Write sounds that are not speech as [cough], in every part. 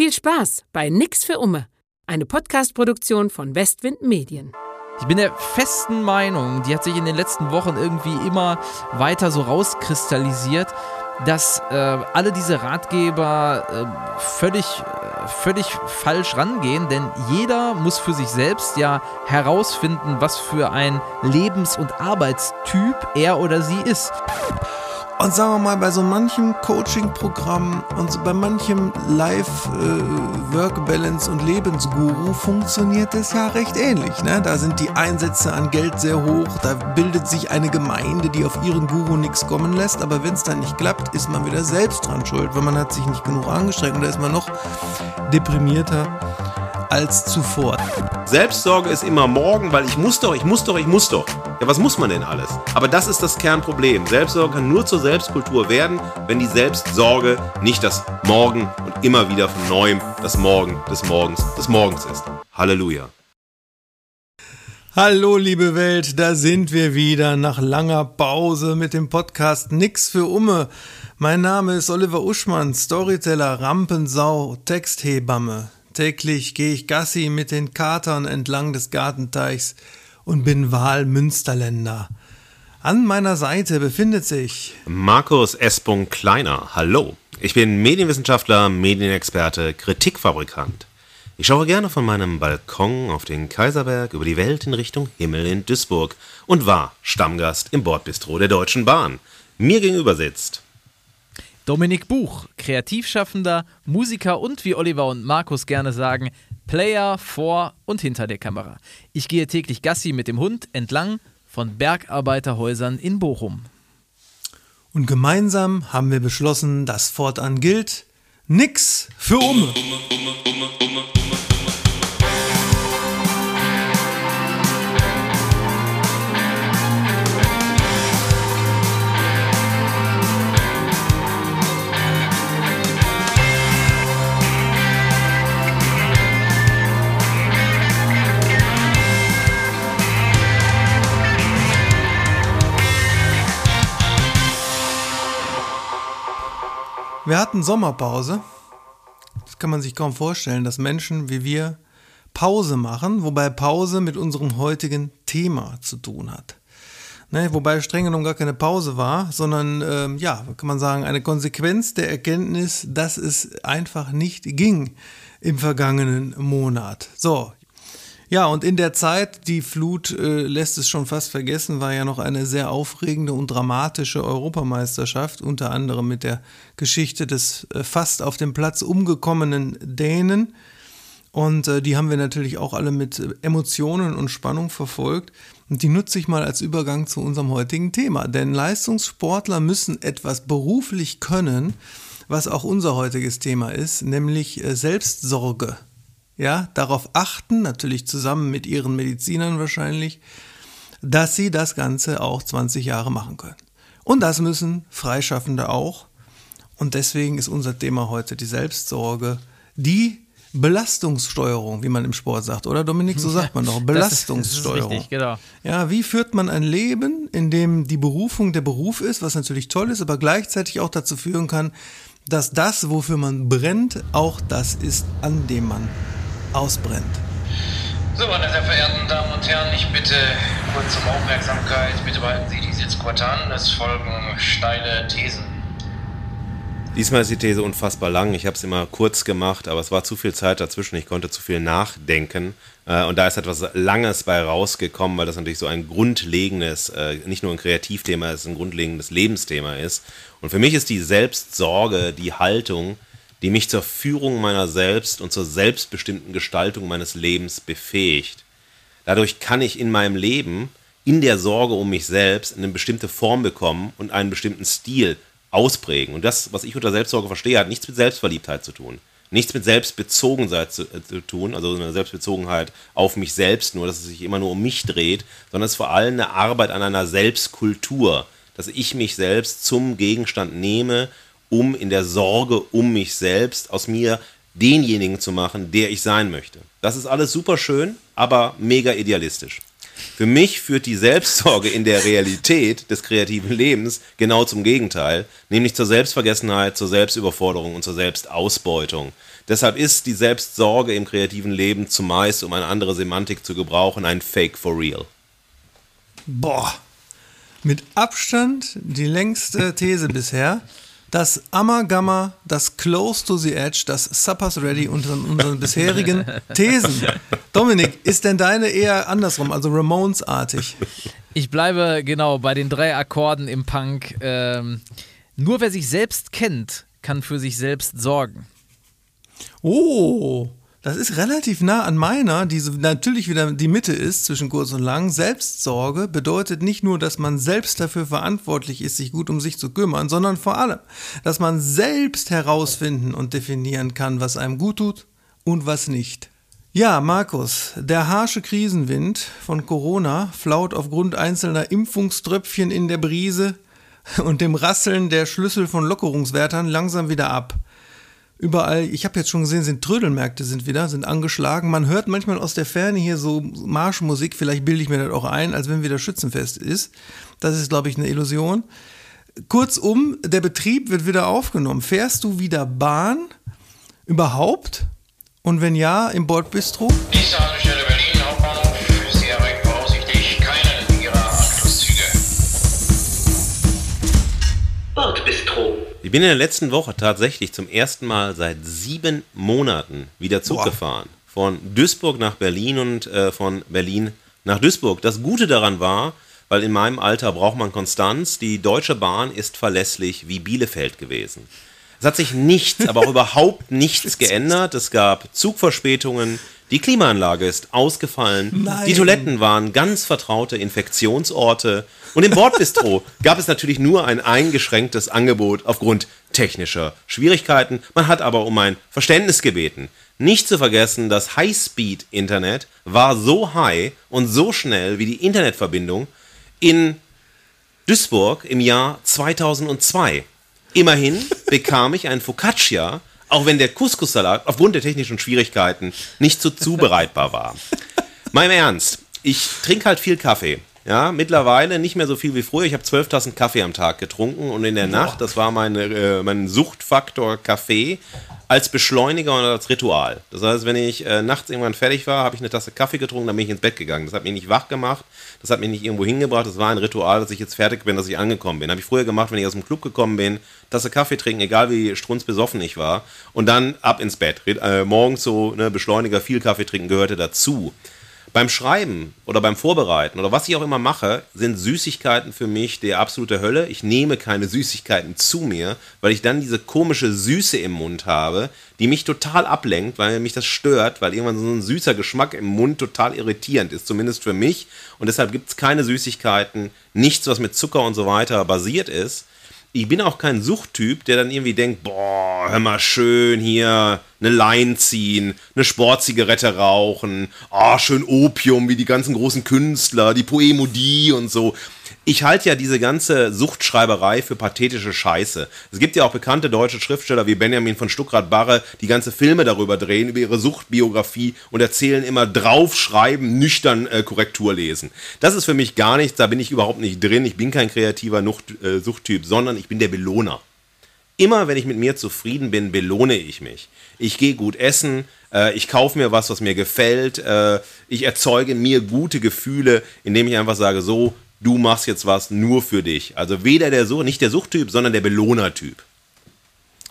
Viel Spaß bei Nix für Umme, eine Podcast-Produktion von Westwind Medien. Ich bin der festen Meinung, die hat sich in den letzten Wochen irgendwie immer weiter so rauskristallisiert, dass äh, alle diese Ratgeber äh, völlig, äh, völlig falsch rangehen, denn jeder muss für sich selbst ja herausfinden, was für ein Lebens- und Arbeitstyp er oder sie ist. Und sagen wir mal, bei so manchem Coaching-Programm und so bei manchem Life-Work-Balance und Lebensguru funktioniert das ja recht ähnlich. Ne? Da sind die Einsätze an Geld sehr hoch, da bildet sich eine Gemeinde, die auf ihren Guru nichts kommen lässt. Aber wenn es dann nicht klappt, ist man wieder selbst dran schuld, weil man hat sich nicht genug angestrengt und da ist man noch deprimierter als zuvor. Selbstsorge ist immer morgen, weil ich muss doch, ich muss doch, ich muss doch. Ja, was muss man denn alles? Aber das ist das Kernproblem. Selbstsorge kann nur zur Selbstkultur werden, wenn die Selbstsorge nicht das Morgen und immer wieder von neuem das Morgen des Morgens des Morgens ist. Halleluja. Hallo liebe Welt, da sind wir wieder nach langer Pause mit dem Podcast Nix für Umme. Mein Name ist Oliver Uschmann, Storyteller, Rampensau, Texthebamme. Täglich gehe ich Gassi mit den Katern entlang des Gartenteichs und bin Wahlmünsterländer. An meiner Seite befindet sich Markus S. Kleiner. Hallo. Ich bin Medienwissenschaftler, Medienexperte, Kritikfabrikant. Ich schaue gerne von meinem Balkon auf den Kaiserberg über die Welt in Richtung Himmel in Duisburg und war Stammgast im Bordbistro der Deutschen Bahn. Mir gegenüber sitzt Dominik Buch, Kreativschaffender, Musiker und wie Oliver und Markus gerne sagen, Player vor und hinter der Kamera. Ich gehe täglich Gassi mit dem Hund entlang von Bergarbeiterhäusern in Bochum. Und gemeinsam haben wir beschlossen, dass fortan gilt, nix für Umme. Umme, Umme, Umme, Wir hatten Sommerpause. Das kann man sich kaum vorstellen, dass Menschen wie wir Pause machen, wobei Pause mit unserem heutigen Thema zu tun hat. Ne, wobei streng genommen gar keine Pause war, sondern ähm, ja, kann man sagen, eine Konsequenz der Erkenntnis, dass es einfach nicht ging im vergangenen Monat. So, ja, und in der Zeit, die Flut äh, lässt es schon fast vergessen, war ja noch eine sehr aufregende und dramatische Europameisterschaft, unter anderem mit der Geschichte des äh, fast auf dem Platz umgekommenen Dänen. Und äh, die haben wir natürlich auch alle mit äh, Emotionen und Spannung verfolgt. Und die nutze ich mal als Übergang zu unserem heutigen Thema. Denn Leistungssportler müssen etwas beruflich können, was auch unser heutiges Thema ist, nämlich äh, Selbstsorge ja, darauf achten, natürlich zusammen mit ihren Medizinern wahrscheinlich, dass sie das Ganze auch 20 Jahre machen können. Und das müssen Freischaffende auch. Und deswegen ist unser Thema heute die Selbstsorge, die Belastungssteuerung, wie man im Sport sagt, oder Dominik? So sagt man doch. Belastungssteuerung. [laughs] Das ist, das ist richtig, genau. Ja, wie führt man ein Leben, in dem die Berufung der Beruf ist, was natürlich toll ist, aber gleichzeitig auch dazu führen kann, dass das, wofür man brennt, auch das ist, an dem man ausbrennt. So, meine sehr verehrten Damen und Herren, ich bitte kurz um Aufmerksamkeit. Bitte behalten Sie die Sitzquote an. Es folgen steile Thesen. Diesmal ist die These unfassbar lang. Ich habe es immer kurz gemacht, aber es war zu viel Zeit dazwischen. Ich konnte zu viel nachdenken. Äh, und da ist etwas Langes bei rausgekommen, weil das natürlich so ein grundlegendes, äh, nicht nur ein Kreativthema ist, ein grundlegendes Lebensthema ist. Und für mich ist die Selbstsorge, die Haltung, die mich zur Führung meiner selbst und zur selbstbestimmten Gestaltung meines Lebens befähigt. Dadurch kann ich in meinem Leben in der Sorge um mich selbst eine bestimmte Form bekommen und einen bestimmten Stil ausprägen. Und das, was ich unter Selbstsorge verstehe, hat nichts mit Selbstverliebtheit zu tun. Nichts mit Selbstbezogenheit zu, äh, zu tun, also eine Selbstbezogenheit auf mich selbst, nur dass es sich immer nur um mich dreht, sondern es ist vor allem eine Arbeit an einer Selbstkultur, dass ich mich selbst zum Gegenstand nehme um in der Sorge um mich selbst aus mir denjenigen zu machen, der ich sein möchte. Das ist alles super schön, aber mega idealistisch. Für mich führt die Selbstsorge in der Realität des kreativen Lebens genau zum Gegenteil, nämlich zur Selbstvergessenheit, zur Selbstüberforderung und zur Selbstausbeutung. Deshalb ist die Selbstsorge im kreativen Leben zumeist, um eine andere Semantik zu gebrauchen, ein Fake for real. Boah, mit Abstand die längste These bisher. Das Amagama, das Close to the Edge, das Suppers Ready unter unseren bisherigen [laughs] Thesen. Dominik, ist denn deine eher andersrum, also Ramones-artig? Ich bleibe genau bei den drei Akkorden im Punk. Ähm, nur wer sich selbst kennt, kann für sich selbst sorgen. Oh, das ist relativ nah an meiner, die natürlich wieder die Mitte ist zwischen kurz und lang. Selbstsorge bedeutet nicht nur, dass man selbst dafür verantwortlich ist, sich gut um sich zu kümmern, sondern vor allem, dass man selbst herausfinden und definieren kann, was einem gut tut und was nicht. Ja, Markus, der harsche Krisenwind von Corona flaut aufgrund einzelner Impfungströpfchen in der Brise und dem Rasseln der Schlüssel von Lockerungswärtern langsam wieder ab. Überall, ich habe jetzt schon gesehen, sind Trödelmärkte sind wieder, sind angeschlagen. Man hört manchmal aus der Ferne hier so Marschmusik, vielleicht bilde ich mir das auch ein, als wenn wieder Schützenfest ist. Das ist, glaube ich, eine Illusion. Kurzum, der Betrieb wird wieder aufgenommen. Fährst du wieder Bahn? Überhaupt? Und wenn ja, im Bordbistro? Nächste Haltestelle Ich bin in der letzten Woche tatsächlich zum ersten Mal seit sieben Monaten wieder Zug Boah. gefahren. Von Duisburg nach Berlin und äh, von Berlin nach Duisburg. Das Gute daran war, weil in meinem Alter braucht man Konstanz, die Deutsche Bahn ist verlässlich wie Bielefeld gewesen. Es hat sich nichts, aber auch [laughs] überhaupt nichts geändert. Es gab Zugverspätungen, die Klimaanlage ist ausgefallen, Nein. die Toiletten waren ganz vertraute Infektionsorte und im Bordbistro gab es natürlich nur ein eingeschränktes Angebot aufgrund technischer Schwierigkeiten. Man hat aber um ein Verständnis gebeten. Nicht zu vergessen, das High-Speed-Internet war so high und so schnell wie die Internetverbindung in Duisburg im Jahr 2002. Immerhin bekam ich ein Focaccia, auch wenn der Couscous-Salat aufgrund der technischen Schwierigkeiten nicht so zubereitbar war. Im Ernst, ich trinke halt viel Kaffee. Ja, mittlerweile nicht mehr so viel wie früher. Ich habe zwölf Tassen Kaffee am Tag getrunken und in der Nacht, das war meine, äh, mein Suchtfaktor Kaffee, als Beschleuniger und als Ritual. Das heißt, wenn ich äh, nachts irgendwann fertig war, habe ich eine Tasse Kaffee getrunken, dann bin ich ins Bett gegangen. Das hat mich nicht wach gemacht, das hat mich nicht irgendwo hingebracht. Das war ein Ritual, dass ich jetzt fertig bin, dass ich angekommen bin. Habe ich früher gemacht, wenn ich aus dem Club gekommen bin, Tasse Kaffee trinken, egal wie strunzbesoffen ich war, und dann ab ins Bett. Äh, morgens so ne, Beschleuniger, viel Kaffee trinken gehörte dazu. Beim Schreiben oder beim Vorbereiten oder was ich auch immer mache, sind Süßigkeiten für mich die absolute Hölle. Ich nehme keine Süßigkeiten zu mir, weil ich dann diese komische Süße im Mund habe, die mich total ablenkt, weil mich das stört, weil irgendwann so ein süßer Geschmack im Mund total irritierend ist, zumindest für mich. Und deshalb gibt es keine Süßigkeiten, nichts, was mit Zucker und so weiter basiert ist. Ich bin auch kein Suchttyp, der dann irgendwie denkt, boah, hör mal schön hier eine Line ziehen, eine Sportzigarette rauchen, ah, schön Opium, wie die ganzen großen Künstler, die Poemodie und so. Ich halte ja diese ganze Suchtschreiberei für pathetische Scheiße. Es gibt ja auch bekannte deutsche Schriftsteller wie Benjamin von Stuckrad-Barre, die ganze Filme darüber drehen, über ihre Suchtbiografie und erzählen immer draufschreiben, nüchtern äh, Korrektur lesen. Das ist für mich gar nichts, da bin ich überhaupt nicht drin. Ich bin kein kreativer Nucht, äh, Suchttyp, sondern ich bin der Belohner. Immer wenn ich mit mir zufrieden bin, belohne ich mich. Ich gehe gut essen, äh, ich kaufe mir was, was mir gefällt, äh, ich erzeuge mir gute Gefühle, indem ich einfach sage, so, du machst jetzt was nur für dich. Also weder der Sucht, nicht der Suchttyp, sondern der Belohnertyp.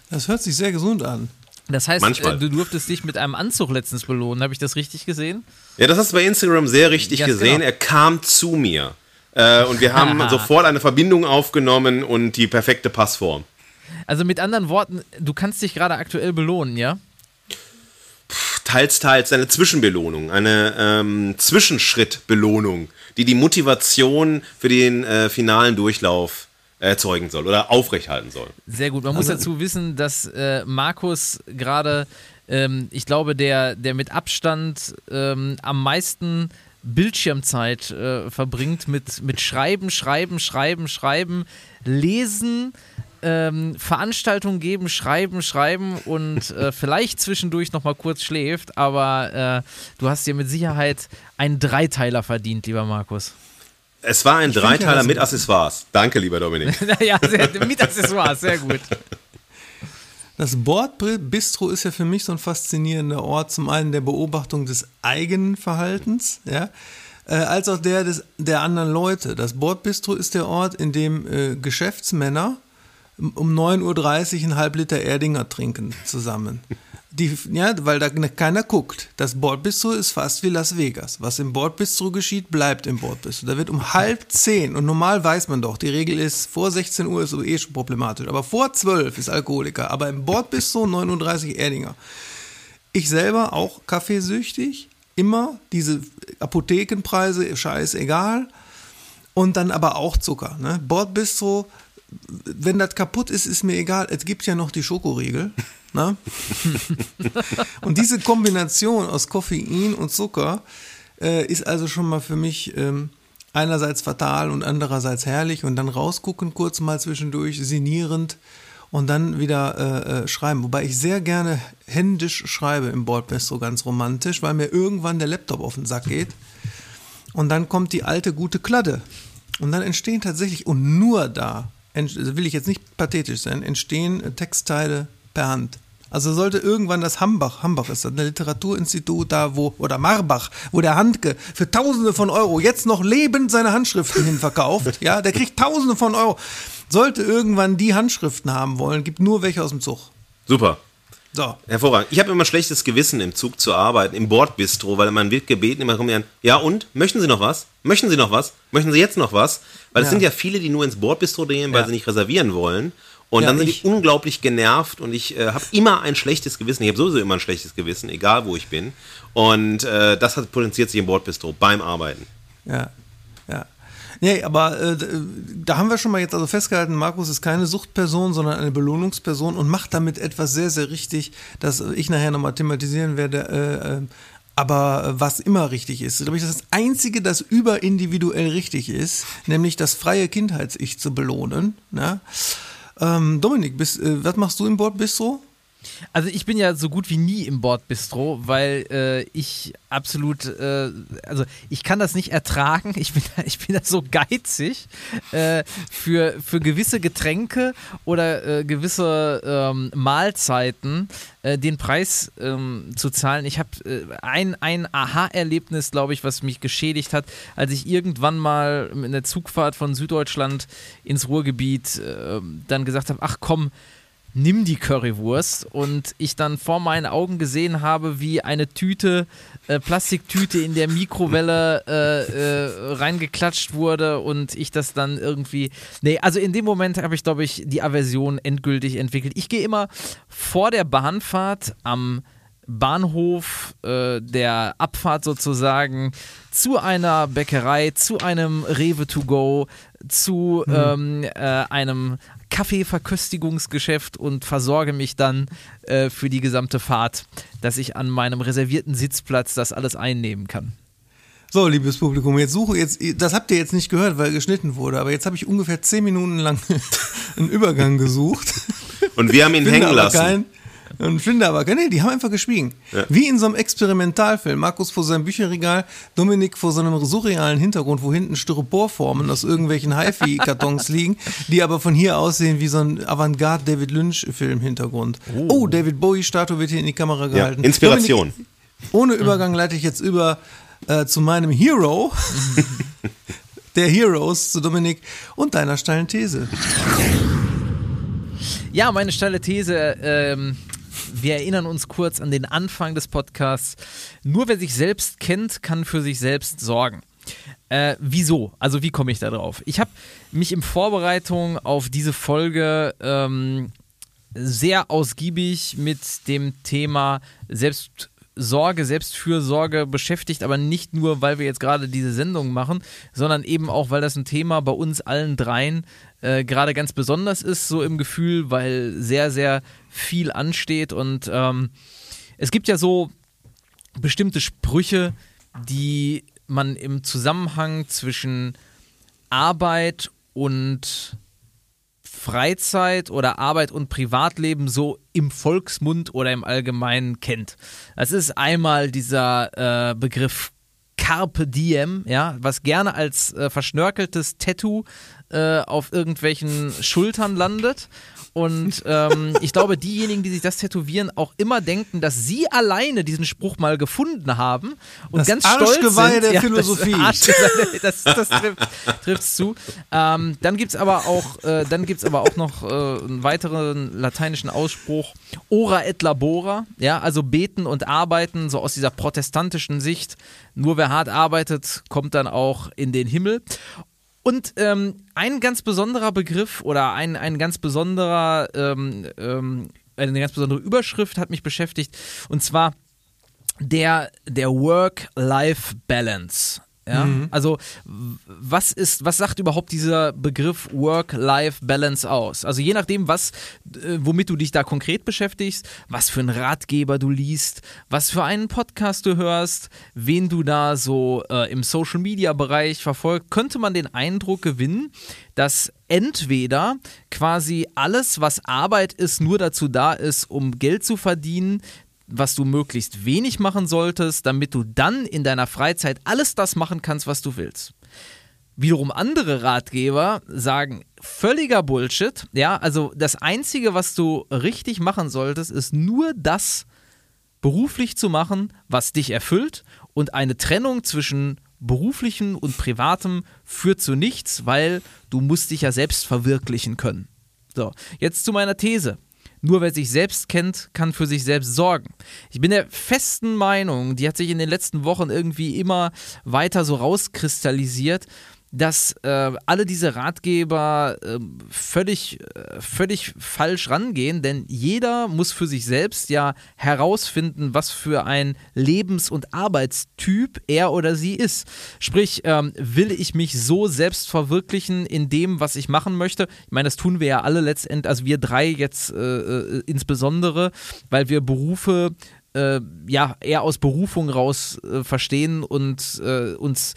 Das hört sich sehr gesund an. Das heißt, Manchmal. äh, du durftest dich mit einem Anzug letztens belohnen. Habe ich das richtig gesehen? Ja, das hast du bei Instagram sehr richtig Ganz gesehen. genau. Er kam zu mir. Äh, und wir haben sofort eine Verbindung aufgenommen und die perfekte Passform. Also mit anderen Worten, du kannst dich gerade aktuell belohnen, ja? Teils, teils eine Zwischenbelohnung, eine ähm, Zwischenschrittbelohnung, die die Motivation für den äh, finalen Durchlauf erzeugen soll oder aufrechthalten soll. Sehr gut. Man muss dazu wissen, dass äh, Markus gerade, ähm, ich glaube, der, der mit Abstand ähm, am meisten Bildschirmzeit äh, verbringt mit, mit Schreiben, Schreiben, Schreiben, Schreiben, Lesen, ähm, Veranstaltungen geben, Schreiben, Schreiben und äh, [laughs] vielleicht zwischendurch nochmal kurz schläft, aber äh, du hast dir mit Sicherheit einen Dreiteiler verdient, lieber Markus. Es war ein ja, Dreiteiler mit Accessoires. Danke, lieber Dominik. [laughs] ja, sehr, mit Accessoires, sehr gut. [laughs] Das Bordbistro ist ja für mich so ein faszinierender Ort, zum einen der Beobachtung des eigenen Verhaltens, ja, äh, als auch der des, der anderen Leute. Das Bordbistro ist der Ort, in dem äh, Geschäftsmänner um 9.30 Uhr einen halb Liter Erdinger trinken zusammen. Die, ja, weil da keiner guckt. Das Bordbistro ist fast wie Las Vegas. Was im Bordbistro geschieht, bleibt im Bordbistro. Da wird um halb zehn, und normal weiß man doch, die Regel ist, vor 16 Uhr ist eh schon problematisch, aber vor 12 ist Alkoholiker. Aber im Bordbistro 39 Erdinger. Ich selber auch kaffeesüchtig, immer diese Apothekenpreise, scheißegal. Und dann aber auch Zucker. Ne? Bordbistro, wenn das kaputt ist, ist mir egal. Es gibt ja noch die Schokoriegel. [laughs] Ne? und diese Kombination aus Koffein und Zucker äh, ist also schon mal für mich ähm, einerseits fatal und andererseits herrlich und dann rausgucken kurz mal zwischendurch, sinnierend und dann wieder äh, äh, schreiben. Wobei ich sehr gerne händisch schreibe im Bordbistro, ganz romantisch, weil mir irgendwann der Laptop auf den Sack geht und dann kommt die alte gute Kladde und dann entstehen tatsächlich und nur da, will ich jetzt nicht pathetisch sein, entstehen Textteile per Hand. Also sollte irgendwann das Hambach, Hambach ist das ein Literaturinstitut da, wo, oder Marbach, wo der Handke für Tausende von Euro jetzt noch lebend seine Handschriften hinverkauft, [laughs] ja, der kriegt Tausende von Euro. Sollte irgendwann die Handschriften haben wollen, gibt nur welche aus dem Zug. Super. So. Hervorragend. Ich habe immer schlechtes Gewissen im Zug zu arbeiten, im Bordbistro, weil man wird gebeten, immer kommen ja und? Möchten Sie noch was? Möchten Sie noch was? Möchten Sie jetzt noch was? Weil es Ja. sind ja viele, die nur ins Bordbistro gehen, weil Ja. sie nicht reservieren wollen. Und Ja, dann sind ich- die unglaublich genervt und ich äh, habe immer ein schlechtes Gewissen. Ich habe sowieso immer ein schlechtes Gewissen, egal wo ich bin. Und äh, das hat potenziert sich im Bordbistro beim Arbeiten. Ja, ja. Nee, aber äh, da haben wir schon mal jetzt also festgehalten, Markus ist keine Suchtperson, sondern eine Belohnungsperson und macht damit etwas sehr, sehr richtig, das ich nachher nochmal thematisieren werde. Äh, äh, aber äh, was immer richtig ist, glaube ich, das das Einzige, das überindividuell richtig ist, nämlich das freie Kindheits-Ich zu belohnen. Ne? Ähm, Dominik, bist, äh, was machst du im Bordbistro? Also ich bin ja so gut wie nie im Bordbistro, weil äh, ich absolut, äh, also ich kann das nicht ertragen. Ich bin, [laughs] ich bin da so geizig äh, für, für gewisse Getränke oder äh, gewisse ähm, Mahlzeiten äh, den Preis ähm, zu zahlen. Ich habe äh, ein, ein Aha-Erlebnis, glaube ich, was mich geschädigt hat, als ich irgendwann mal in der Zugfahrt von Süddeutschland ins Ruhrgebiet äh, dann gesagt habe, ach komm, nimm die Currywurst und ich dann vor meinen Augen gesehen habe, wie eine Tüte, äh, Plastiktüte in der Mikrowelle äh, äh, reingeklatscht wurde und ich das dann irgendwie. Nee, also in dem Moment habe ich, glaube ich, die Aversion endgültig entwickelt. Ich gehe immer vor der Bahnfahrt am Bahnhof äh, der Abfahrt sozusagen zu einer Bäckerei, zu einem Rewe to go, zu ähm, äh, einem Kaffeeverköstigungsgeschäft und versorge mich dann äh, für die gesamte Fahrt, dass ich an meinem reservierten Sitzplatz das alles einnehmen kann. So, liebes Publikum, jetzt suche jetzt, das habt ihr jetzt nicht gehört, weil geschnitten wurde, aber jetzt habe ich ungefähr zehn Minuten lang [laughs] einen Übergang gesucht. Und wir haben ihn hängen lassen. keinen. Und finde aber. Nee, die haben einfach geschwiegen. Ja. Wie in so einem Experimentalfilm. Markus vor seinem Bücherregal, Dominik vor so einem surrealen Hintergrund, wo hinten Styroporformen aus irgendwelchen HiFi-Kartons [laughs] liegen, die aber von hier aussehen wie so ein Avantgarde-David Lynch-Film-Hintergrund. Oh. David Bowie-Statue wird hier in die Kamera Ja, gehalten. Inspiration. Dominik, ohne Übergang leite ich jetzt über äh, zu meinem Hero, [laughs] der Heroes, zu Dominik und deiner steilen These. Ja, meine steile These, ähm, wir erinnern uns kurz an den Anfang des Podcasts. Nur wer sich selbst kennt, kann für sich selbst sorgen. Äh, wieso? Also wie komme ich da drauf? Ich habe mich in Vorbereitung auf diese Folge ähm, sehr ausgiebig mit dem Thema Selbstsorge, Selbstfürsorge beschäftigt, aber nicht nur, weil wir jetzt gerade diese Sendung machen, sondern eben auch, weil das ein Thema bei uns allen dreien äh, gerade ganz besonders ist, so im Gefühl, weil sehr, sehr viel ansteht und ähm, es gibt ja so bestimmte Sprüche, die man im Zusammenhang zwischen Arbeit und Freizeit oder Arbeit und Privatleben so im Volksmund oder im Allgemeinen kennt. Das ist einmal dieser äh, Begriff Carpe Diem, ja, was gerne als äh, verschnörkeltes Tattoo äh, auf irgendwelchen Schultern landet. Und ähm, ich glaube, diejenigen, die sich das tätowieren, auch immer denken, dass sie alleine diesen Spruch mal gefunden haben und Das ganz stolz Arschgeweih sind. der Philosophie. Das, das, das trifft, trifft's zu. Ähm, dann gibt es aber auch, äh, dann gibt's aber auch noch äh, einen weiteren lateinischen Ausspruch, ora et labora, ja, also beten und arbeiten, so aus dieser protestantischen Sicht. Nur wer hart arbeitet, kommt dann auch in den Himmel. Und ähm, ein ganz besonderer Begriff oder ein, ein ganz besonderer, ähm, ähm, eine ganz besondere Überschrift hat mich beschäftigt und zwar der, der Work-Life-Balance. Ja? Also w- was ist, was sagt überhaupt dieser Begriff Work-Life-Balance aus? Also je nachdem, was, äh, womit du dich da konkret beschäftigst, was für einen Ratgeber du liest, was für einen Podcast du hörst, wen du da so äh, im Social-Media-Bereich verfolgt, könnte man den Eindruck gewinnen, dass entweder quasi alles, was Arbeit ist, nur dazu da ist, um Geld zu verdienen, was du möglichst wenig machen solltest, damit du dann in deiner Freizeit alles das machen kannst, was du willst. Wiederum andere Ratgeber sagen, völliger Bullshit. Ja, also das Einzige, was du richtig machen solltest, ist nur das beruflich zu machen, was dich erfüllt. Und eine Trennung zwischen beruflichem und privatem führt zu nichts, weil du musst dich ja selbst verwirklichen können. So, jetzt zu meiner These. Nur wer sich selbst kennt, kann für sich selbst sorgen. Ich bin der festen Meinung, die hat sich in den letzten Wochen irgendwie immer weiter so rauskristallisiert, dass äh, alle diese Ratgeber äh, völlig, äh, völlig falsch rangehen, denn jeder muss für sich selbst ja herausfinden, was für ein Lebens- und Arbeitstyp er oder sie ist. Sprich, ähm, will ich mich so selbst verwirklichen in dem, was ich machen möchte? Ich meine, das tun wir ja alle letztendlich, also wir drei jetzt äh, äh, insbesondere, weil wir Berufe äh, ja eher aus Berufung raus verstehen und uns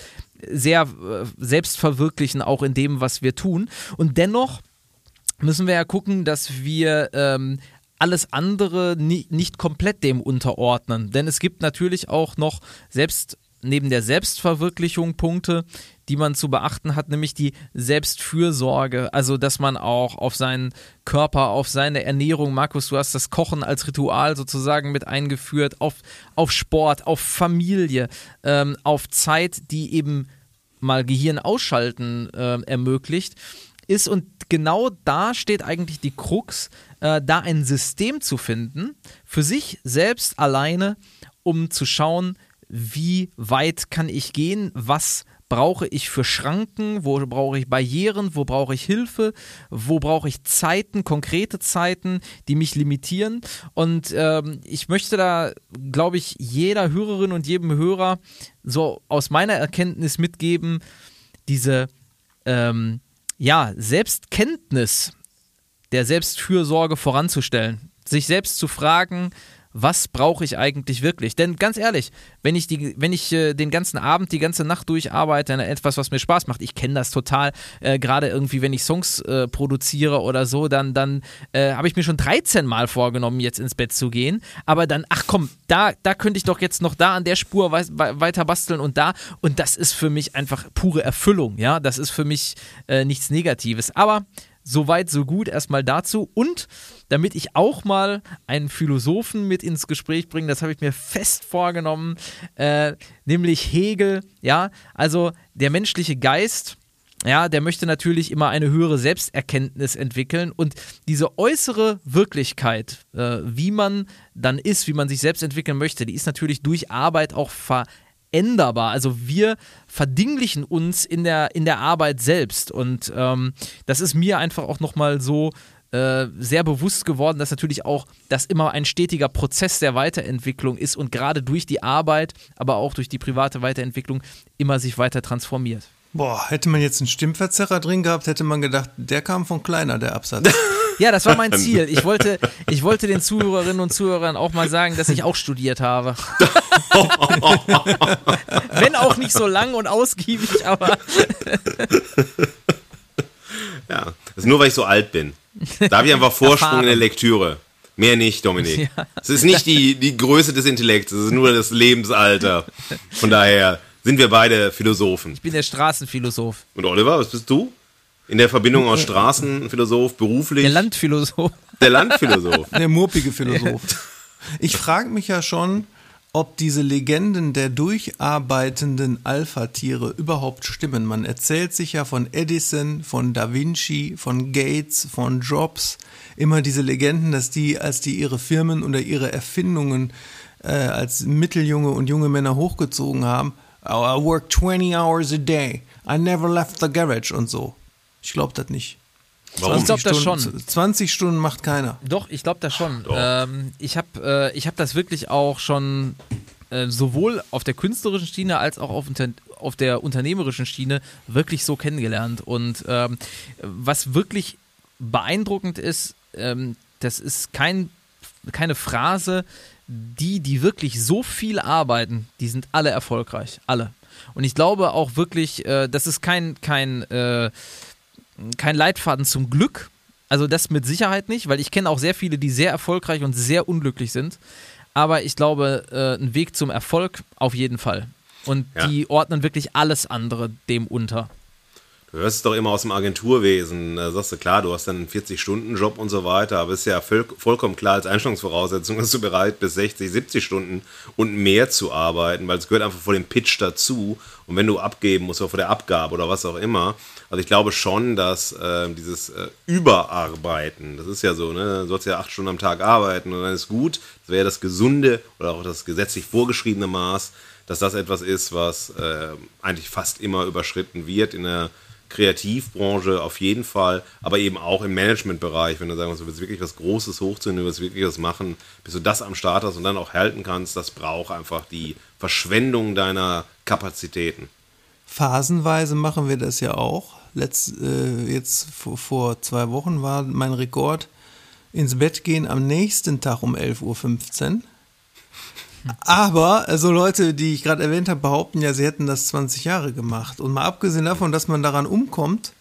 sehr äh, selbst verwirklichen, auch in dem, was wir tun. Und dennoch müssen wir ja gucken, dass wir ähm, alles andere ni nicht komplett dem unterordnen. Denn es gibt natürlich auch noch selbst neben der Selbstverwirklichung Punkte, die man zu beachten hat, nämlich die Selbstfürsorge. Also, dass man auch auf seinen Körper, auf seine Ernährung, Markus, du hast das Kochen als Ritual sozusagen mit eingeführt, auf, auf Sport, auf Familie, ähm, auf Zeit, die eben mal Gehirn ausschalten äh, ermöglicht ist und genau da steht eigentlich die Krux, äh, da ein System zu finden, für sich selbst alleine, um zu schauen, wie weit kann ich gehen, was brauche ich für Schranken, wo brauche ich Barrieren, wo brauche ich Hilfe, wo brauche ich Zeiten, konkrete Zeiten, die mich limitieren. Und ähm, ich möchte da, glaube ich, jeder Hörerin und jedem Hörer so aus meiner Erkenntnis mitgeben, diese ähm, ja, Selbstkenntnis der Selbstfürsorge voranzustellen. Sich selbst zu fragen, was brauche ich eigentlich wirklich? Denn ganz ehrlich, wenn ich, die, wenn ich äh, den ganzen Abend, die ganze Nacht durcharbeite, etwas, was mir Spaß macht, ich kenne das total, äh, gerade irgendwie, wenn ich Songs äh, produziere oder so, dann, dann äh, habe ich mir schon 13 Mal vorgenommen, jetzt ins Bett zu gehen. Aber dann, ach komm, da, da könnte ich doch jetzt noch da an der Spur wei weiter basteln und da. Und das ist für mich einfach pure Erfüllung, ja. Das ist für mich äh, nichts Negatives. Aber Soweit, so gut erstmal dazu. Und damit ich auch mal einen Philosophen mit ins Gespräch bringe, das habe ich mir fest vorgenommen, äh, nämlich Hegel. Ja, also der menschliche Geist. Ja, der möchte natürlich immer eine höhere Selbsterkenntnis entwickeln und diese äußere Wirklichkeit, äh, wie man dann ist, wie man sich selbst entwickeln möchte, die ist natürlich durch Arbeit auch ver änderbar. Also wir verdinglichen uns in der, in der Arbeit selbst. Und ähm, das ist mir einfach auch nochmal so äh, sehr bewusst geworden, dass natürlich auch das immer ein stetiger Prozess der Weiterentwicklung ist und gerade durch die Arbeit, aber auch durch die private Weiterentwicklung immer sich weiter transformiert. Boah, hätte man jetzt einen Stimmverzerrer drin gehabt, hätte man gedacht, der kam von kleiner, der Absatz. [laughs] Ja, das war mein Ziel. Ich wollte, ich wollte den Zuhörerinnen und Zuhörern auch mal sagen, dass ich auch studiert habe. [laughs] Wenn auch nicht so lang und ausgiebig, aber. [laughs] Ja, das ist nur, weil ich so alt bin. Da habe ich einfach [laughs] Vorsprung in der Lektüre. Mehr nicht, Dominik. Es ist nicht die, die Größe des Intellekts, es ist nur das Lebensalter. Von daher sind wir beide Philosophen. Ich bin der Straßenphilosoph. Und Oliver, was bist du? In der Verbindung aus [laughs] Straßenphilosoph, beruflich. Der Landphilosoph. Der Landphilosoph. Der murpige Philosoph. [laughs] Ich frage mich ja schon, ob diese Legenden der durcharbeitenden Alpha-Tiere überhaupt stimmen. Man erzählt sich ja von Edison, von Da Vinci, von Gates, von Jobs, immer diese Legenden, dass die, als die ihre Firmen oder ihre Erfindungen äh, als Mitteljunge und junge Männer hochgezogen haben, I work 20 hours a day, I never left the garage und so. Ich glaube das nicht. Warum? Ich glaube das schon. 20 Stunden macht keiner. Doch, ich glaube das schon. Ähm, ich habe äh, ich hab das wirklich auch schon äh, sowohl auf der künstlerischen Schiene als auch auf, unter auf der unternehmerischen Schiene wirklich so kennengelernt. Und ähm, was wirklich beeindruckend ist, ähm, das ist kein, keine Phrase, die, die wirklich so viel arbeiten, die sind alle erfolgreich. Alle. Und ich glaube auch wirklich, äh, das ist kein, kein, äh, kein Leitfaden zum Glück. Also das mit Sicherheit nicht, weil ich kenne auch sehr viele, die sehr erfolgreich und sehr unglücklich sind. Aber ich glaube, äh, ein Weg zum Erfolg auf jeden Fall. Und Ja. die ordnen wirklich alles andere dem unter. Du hörst es doch immer aus dem Agenturwesen. Da sagst du, klar, du hast dann einen 40-Stunden-Job und so weiter, aber ist ja voll, vollkommen klar als Einstellungsvoraussetzung, dass du bereit bist, 60, 70 Stunden und mehr zu arbeiten, weil es gehört einfach vor dem Pitch dazu. Und wenn du abgeben musst, oder vor der Abgabe oder was auch immer. Also ich glaube schon, dass äh, dieses äh, Überarbeiten, das ist ja so, ne? du sollst ja acht Stunden am Tag arbeiten und dann ist gut. Das wäre das gesunde oder auch das gesetzlich vorgeschriebene Maß, dass das etwas ist, was äh, eigentlich fast immer überschritten wird in der Kreativbranche auf jeden Fall, aber eben auch im Managementbereich, wenn du sagen musst, du willst wirklich was Großes hochziehen, du willst wirklich was machen, bis du das am Start hast und dann auch halten kannst, das braucht einfach die Verschwendung deiner Kapazitäten. Phasenweise machen wir das ja auch. Letzt, äh, jetzt vor, vor zwei Wochen war mein Rekord ins Bett gehen am nächsten Tag um 11.15 Uhr. Aber also Leute, die ich gerade erwähnt habe, behaupten ja, sie hätten das 20 Jahre gemacht. Und mal abgesehen davon, dass man daran umkommt,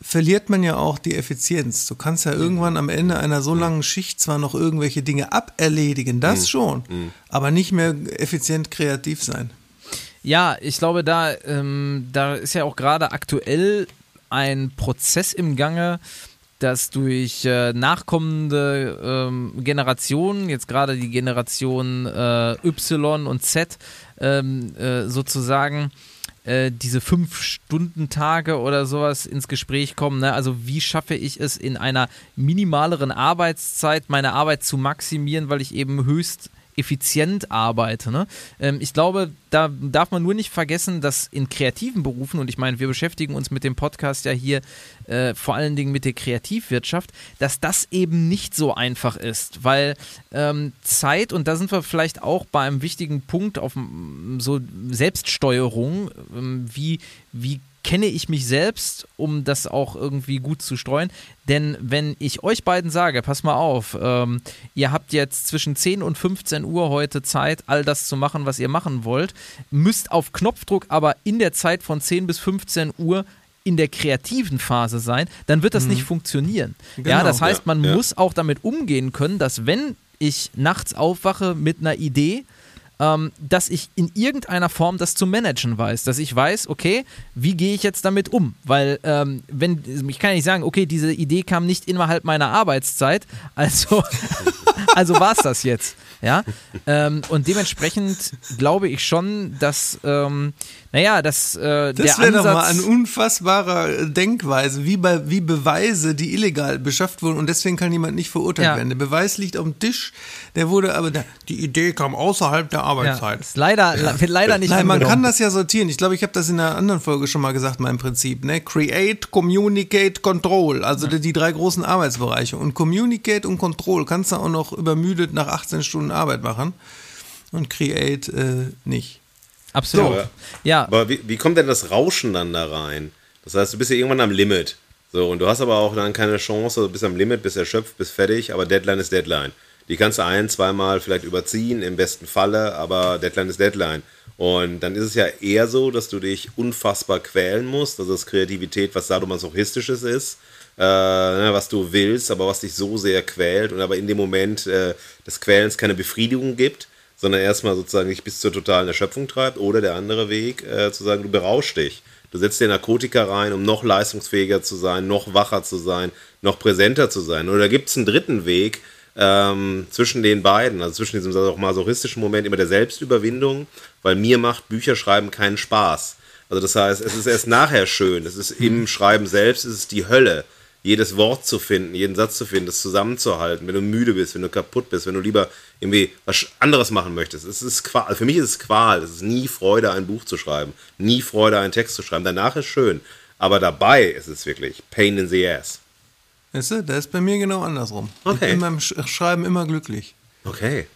verliert man ja auch die Effizienz. Du kannst ja irgendwann am Ende einer so langen Schicht zwar noch irgendwelche Dinge aberledigen, das schon, aber nicht mehr effizient kreativ sein. Ja, ich glaube, da, ähm, da ist ja auch gerade aktuell ein Prozess im Gange, dass durch äh, nachkommende ähm, Generationen, jetzt gerade die Generation äh, Y und Z, ähm, äh, sozusagen äh, diese Fünf-Stunden-Tage oder sowas ins Gespräch kommen. Ne? Also wie schaffe ich es in einer minimaleren Arbeitszeit, meine Arbeit zu maximieren, weil ich eben höchst effizient arbeite. Ne? Ähm, ich glaube, da darf man nur nicht vergessen, dass in kreativen Berufen, und ich meine, wir beschäftigen uns mit dem Podcast ja hier äh, vor allen Dingen mit der Kreativwirtschaft, dass das eben nicht so einfach ist, weil ähm, Zeit, und da sind wir vielleicht auch bei einem wichtigen Punkt auf so Selbststeuerung, ähm, wie, wie kenne ich mich selbst, um das auch irgendwie gut zu streuen. Denn wenn ich euch beiden sage, pass mal auf, ähm, ihr habt jetzt zwischen 10 und 15 Uhr heute Zeit, all das zu machen, was ihr machen wollt, müsst auf Knopfdruck aber in der Zeit von 10 bis 15 Uhr in der kreativen Phase sein, dann wird das nicht funktionieren. ja, Genau. das heißt, man Ja, ja. muss auch damit umgehen können, dass wenn ich nachts aufwache mit einer Idee, ähm, dass ich in irgendeiner Form das zu managen weiß, dass ich weiß, okay, wie gehe ich jetzt damit um? Weil ähm, wenn ich kann nicht sagen, okay, diese Idee kam nicht innerhalb meiner Arbeitszeit, [laughs] also also war es das jetzt, ja. Ähm, und dementsprechend glaube ich schon, dass ähm, naja, dass äh, Das wäre doch mal eine unfassbare Denkweise, wie, bei, wie Beweise, die illegal beschafft wurden und deswegen kann jemand nicht verurteilt Ja. werden. Der Beweis liegt auf dem Tisch, der wurde aber, der, die Idee kam außerhalb der ja, Arbeitszeit. ist leider wird leider nicht Nein, man kann das ja sortieren. Ich glaube, ich habe das in einer anderen Folge schon mal gesagt, mein Prinzip. Ne? Create, Communicate, Control. Also die, die drei großen Arbeitsbereiche. Und Communicate und Control kannst du auch noch übermüdet nach 18 Stunden Arbeit machen. Und Create äh, nicht. Absolut. So. ja, Aber wie, wie kommt denn das Rauschen dann da rein? Das heißt, du bist ja irgendwann am Limit. So, und du hast aber auch dann keine Chance, du bist am Limit, bist erschöpft, bist fertig, aber Deadline ist Deadline. Die kannst du ein, zweimal vielleicht überziehen, im besten Falle, aber Deadline ist Deadline. Und dann ist es ja eher so, dass du dich unfassbar quälen musst, dass es Kreativität was sadomasochistisches ist, äh, ne, was du willst, aber was dich so sehr quält und aber in dem Moment äh, des Quälens keine Befriedigung gibt, sondern erstmal sozusagen dich bis zur totalen Erschöpfung treibt oder der andere Weg, äh, zu sagen, du berauschst dich. Du setzt dir Narkotika rein, um noch leistungsfähiger zu sein, noch wacher zu sein, noch präsenter zu sein. Oder gibt es einen dritten Weg ähm, zwischen den beiden, also zwischen diesem auch masochistischen Moment immer der Selbstüberwindung, weil mir macht Bücherschreiben keinen Spaß. Also das heißt, es ist erst nachher schön. Es ist im Schreiben selbst, es ist die Hölle jedes Wort zu finden, jeden Satz zu finden, das zusammenzuhalten, wenn du müde bist, wenn du kaputt bist, wenn du lieber irgendwie was anderes machen möchtest. Es ist Qual. Für mich ist es Qual. Es ist nie Freude, ein Buch zu schreiben, nie Freude, einen Text zu schreiben. Danach ist schön, aber dabei ist es wirklich Pain in the Ass. Weißt du, das ist bei mir genau andersrum. Okay. Ich bin beim Sch- Schreiben immer glücklich. Okay.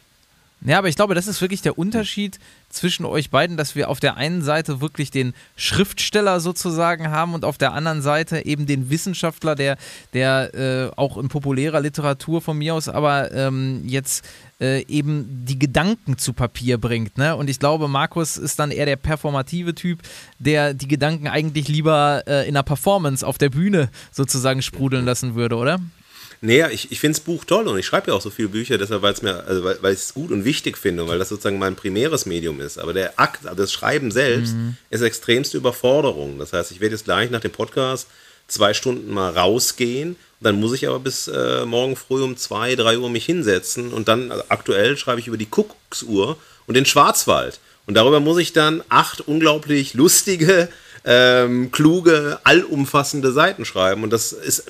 Ja, aber ich glaube, das ist wirklich der Unterschied zwischen euch beiden, dass wir auf der einen Seite wirklich den Schriftsteller sozusagen haben und auf der anderen Seite eben den Wissenschaftler, der, der äh, auch in populärer Literatur von mir aus aber ähm, jetzt äh, eben die Gedanken zu Papier bringt. Ne? Und ich glaube, Markus ist dann eher der performative Typ, der die Gedanken eigentlich lieber äh, in einer Performance auf der Bühne sozusagen sprudeln lassen würde, oder? Nee, ich, ich finde das Buch toll und ich schreibe ja auch so viele Bücher, deshalb, weil es mir, also weil, weil ich es gut und wichtig finde und weil das sozusagen mein primäres Medium ist. Aber der Akt, also das Schreiben selbst, ist extremste Überforderung. Das heißt, ich werde jetzt gleich nach dem Podcast zwei Stunden mal rausgehen. Dann muss ich aber bis äh, morgen früh um zwei, drei Uhr mich hinsetzen und dann, also aktuell schreibe ich über die Kuckucksuhr und den Schwarzwald. Und darüber muss ich dann acht unglaublich lustige, ähm, kluge, allumfassende Seiten schreiben. Und das ist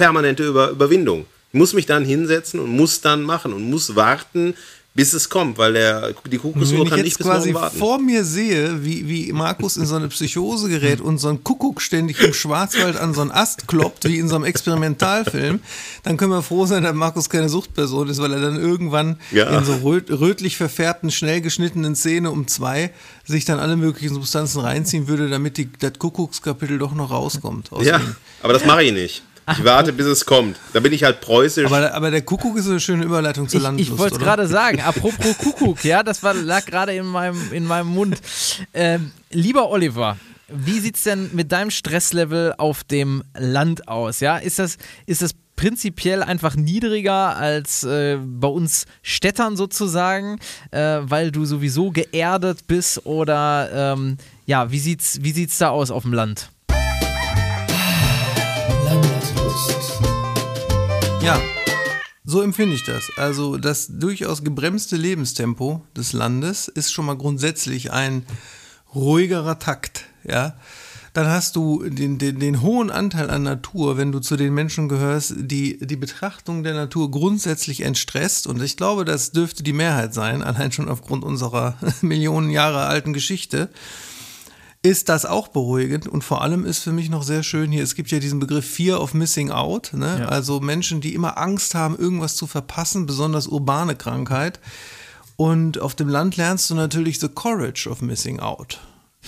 permanente Über Überwindung. Ich muss mich dann hinsetzen und muss dann machen und muss warten, bis es kommt, weil der, die Kuckucksuhr Wenn ich kann nicht bis quasi warten. vor mir sehe, wie, wie Markus in so eine Psychose gerät und so ein Kuckuck ständig im Schwarzwald an so einen Ast kloppt, wie in so einem Experimentalfilm, dann können wir froh sein, dass Markus keine Suchtperson ist, weil er dann irgendwann Ja. in so röt, rötlich verfärbten, schnell geschnittenen Szene um zwei sich dann alle möglichen Substanzen reinziehen würde, damit die, das Kuckuckskapitel doch noch rauskommt. aus Ja, aber das mache ich nicht. Ich warte, bis es kommt. Da bin ich halt preußisch. Aber, aber der Kuckuck ist so eine schöne Überleitung zur Ich, Landlust, ich wollte es gerade sagen, apropos Kuckuck, ja, das war, lag gerade in meinem, in meinem Mund. Ähm, lieber Oliver, wie sieht es denn mit deinem Stresslevel auf dem Land aus? Ja, ist das, ist das prinzipiell einfach niedriger als äh, bei uns Städtern sozusagen, äh, weil du sowieso geerdet bist oder ähm, ja, wie sieht's, wie sieht's da aus auf dem Land? Ja, so empfinde ich das. Also das durchaus gebremste Lebenstempo des Landes ist schon mal grundsätzlich ein ruhigerer Takt, ja. Dann hast du den, den, den hohen Anteil an Natur, wenn du zu den Menschen gehörst, die die Betrachtung der Natur grundsätzlich entstresst. Und ich glaube, das dürfte die Mehrheit sein, allein schon aufgrund unserer [laughs] Millionen Jahre alten Geschichte ist das auch beruhigend und vor allem ist für mich noch sehr schön hier, es gibt ja diesen Begriff Fear of Missing Out, ne? Ja. also Menschen, die immer Angst haben, irgendwas zu verpassen, besonders urbane Krankheit. Und auf dem Land lernst du natürlich the courage of missing out.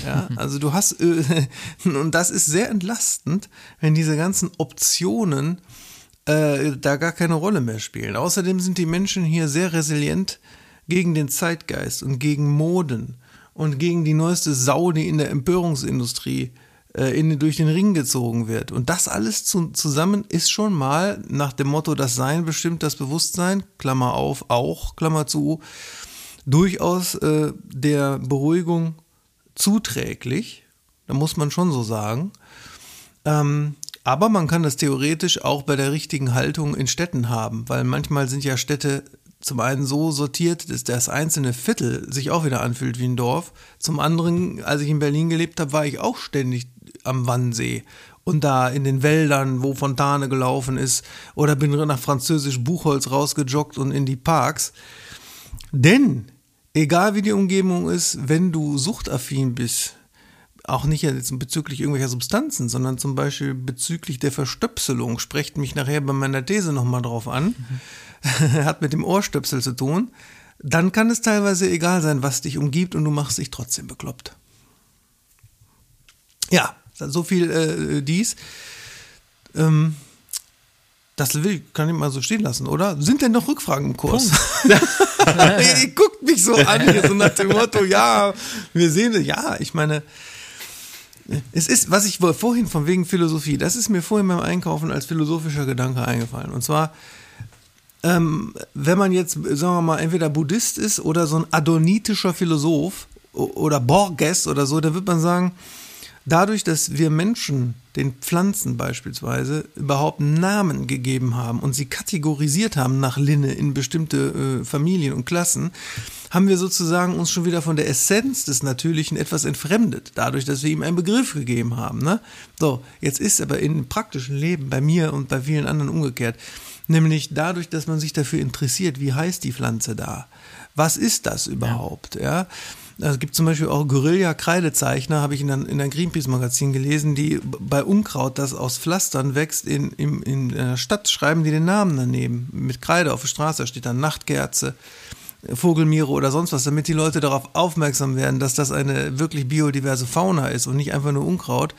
Ja, [laughs] also du hast, äh, [laughs] und das ist sehr entlastend, wenn diese ganzen Optionen äh, da gar keine Rolle mehr spielen. Außerdem sind die Menschen hier sehr resilient gegen den Zeitgeist und gegen Moden und gegen die neueste Sau, die in der Empörungsindustrie äh, in, durch den Ring gezogen wird. Und das alles zu, zusammen ist schon mal nach dem Motto, das Sein bestimmt das Bewusstsein, Klammer auf, auch, Klammer zu, durchaus äh, der Beruhigung zuträglich. Da muss man schon so sagen. Ähm, aber man kann das theoretisch auch bei der richtigen Haltung in Städten haben, weil manchmal sind ja Städte zum einen so sortiert, dass das einzelne Viertel sich auch wieder anfühlt wie ein Dorf. Zum anderen, als ich in Berlin gelebt habe, war ich auch ständig am Wannsee und da in den Wäldern, wo Fontane gelaufen ist, oder bin nach französisch Buchholz rausgejoggt und in die Parks. Denn, egal wie die Umgebung ist, wenn du suchtaffin bist, auch nicht jetzt bezüglich irgendwelcher Substanzen, sondern zum Beispiel bezüglich der Verstöpselung, sprecht mich nachher bei meiner These nochmal drauf an, [laughs] hat mit dem Ohrstöpsel zu tun, dann kann es teilweise egal sein, was dich umgibt und du machst dich trotzdem bekloppt. Ja, so viel äh, dies. Ähm, das will, kann ich mal so stehen lassen, oder? Sind denn noch Rückfragen im Kurs? [laughs] Ihr guckt mich so an, hier so nach dem Motto, ja, wir sehen, ja, ich meine, es ist, was ich vorhin von wegen Philosophie, das ist mir vorhin beim Einkaufen als philosophischer Gedanke eingefallen. Und zwar, ähm, wenn man jetzt, sagen wir mal, entweder Buddhist ist oder so ein adonitischer Philosoph oder Borges oder so, dann wird man sagen, Dadurch, dass wir Menschen den Pflanzen beispielsweise überhaupt Namen gegeben haben und sie kategorisiert haben nach Linne in bestimmte äh, Familien und Klassen, haben wir sozusagen uns schon wieder von der Essenz des Natürlichen etwas entfremdet, dadurch, dass wir ihm einen Begriff gegeben haben. Ne? So, jetzt ist aber im praktischen Leben bei mir und bei vielen anderen umgekehrt, nämlich dadurch, dass man sich dafür interessiert, wie heißt die Pflanze da? Was ist das überhaupt? Ja. ja? Also es gibt zum Beispiel auch Guerilla-Kreidezeichner, habe ich in einem, in einem Greenpeace-Magazin gelesen, die bei Unkraut, das aus Pflastern wächst, in, in, in einer Stadt schreiben die den Namen daneben. Mit Kreide auf der Straße steht dann Nachtkerze, Vogelmiere oder sonst was, damit die Leute darauf aufmerksam werden, dass das eine wirklich biodiverse Fauna ist und nicht einfach nur Unkraut.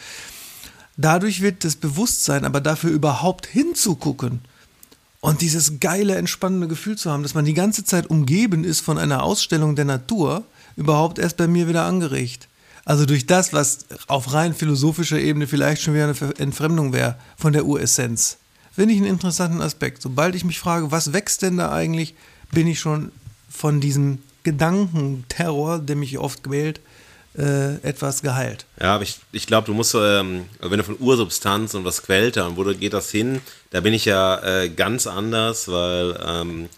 Dadurch wird das Bewusstsein aber dafür überhaupt hinzugucken und dieses geile, entspannende Gefühl zu haben, dass man die ganze Zeit umgeben ist von einer Ausstellung der Natur, überhaupt erst bei mir wieder angeregt. Also durch das, was auf rein philosophischer Ebene vielleicht schon wieder eine Entfremdung wäre von der Uressenz. Finde ich einen interessanten Aspekt. Sobald ich mich frage, was wächst denn da eigentlich, bin ich schon von diesem Gedankenterror, der mich oft quält, äh, etwas geheilt. Ja, aber ich, ich glaube, du musst, ähm, wenn du von Ursubstanz und was quält da und wo geht das hin, da bin ich ja äh, ganz anders, weil ähm,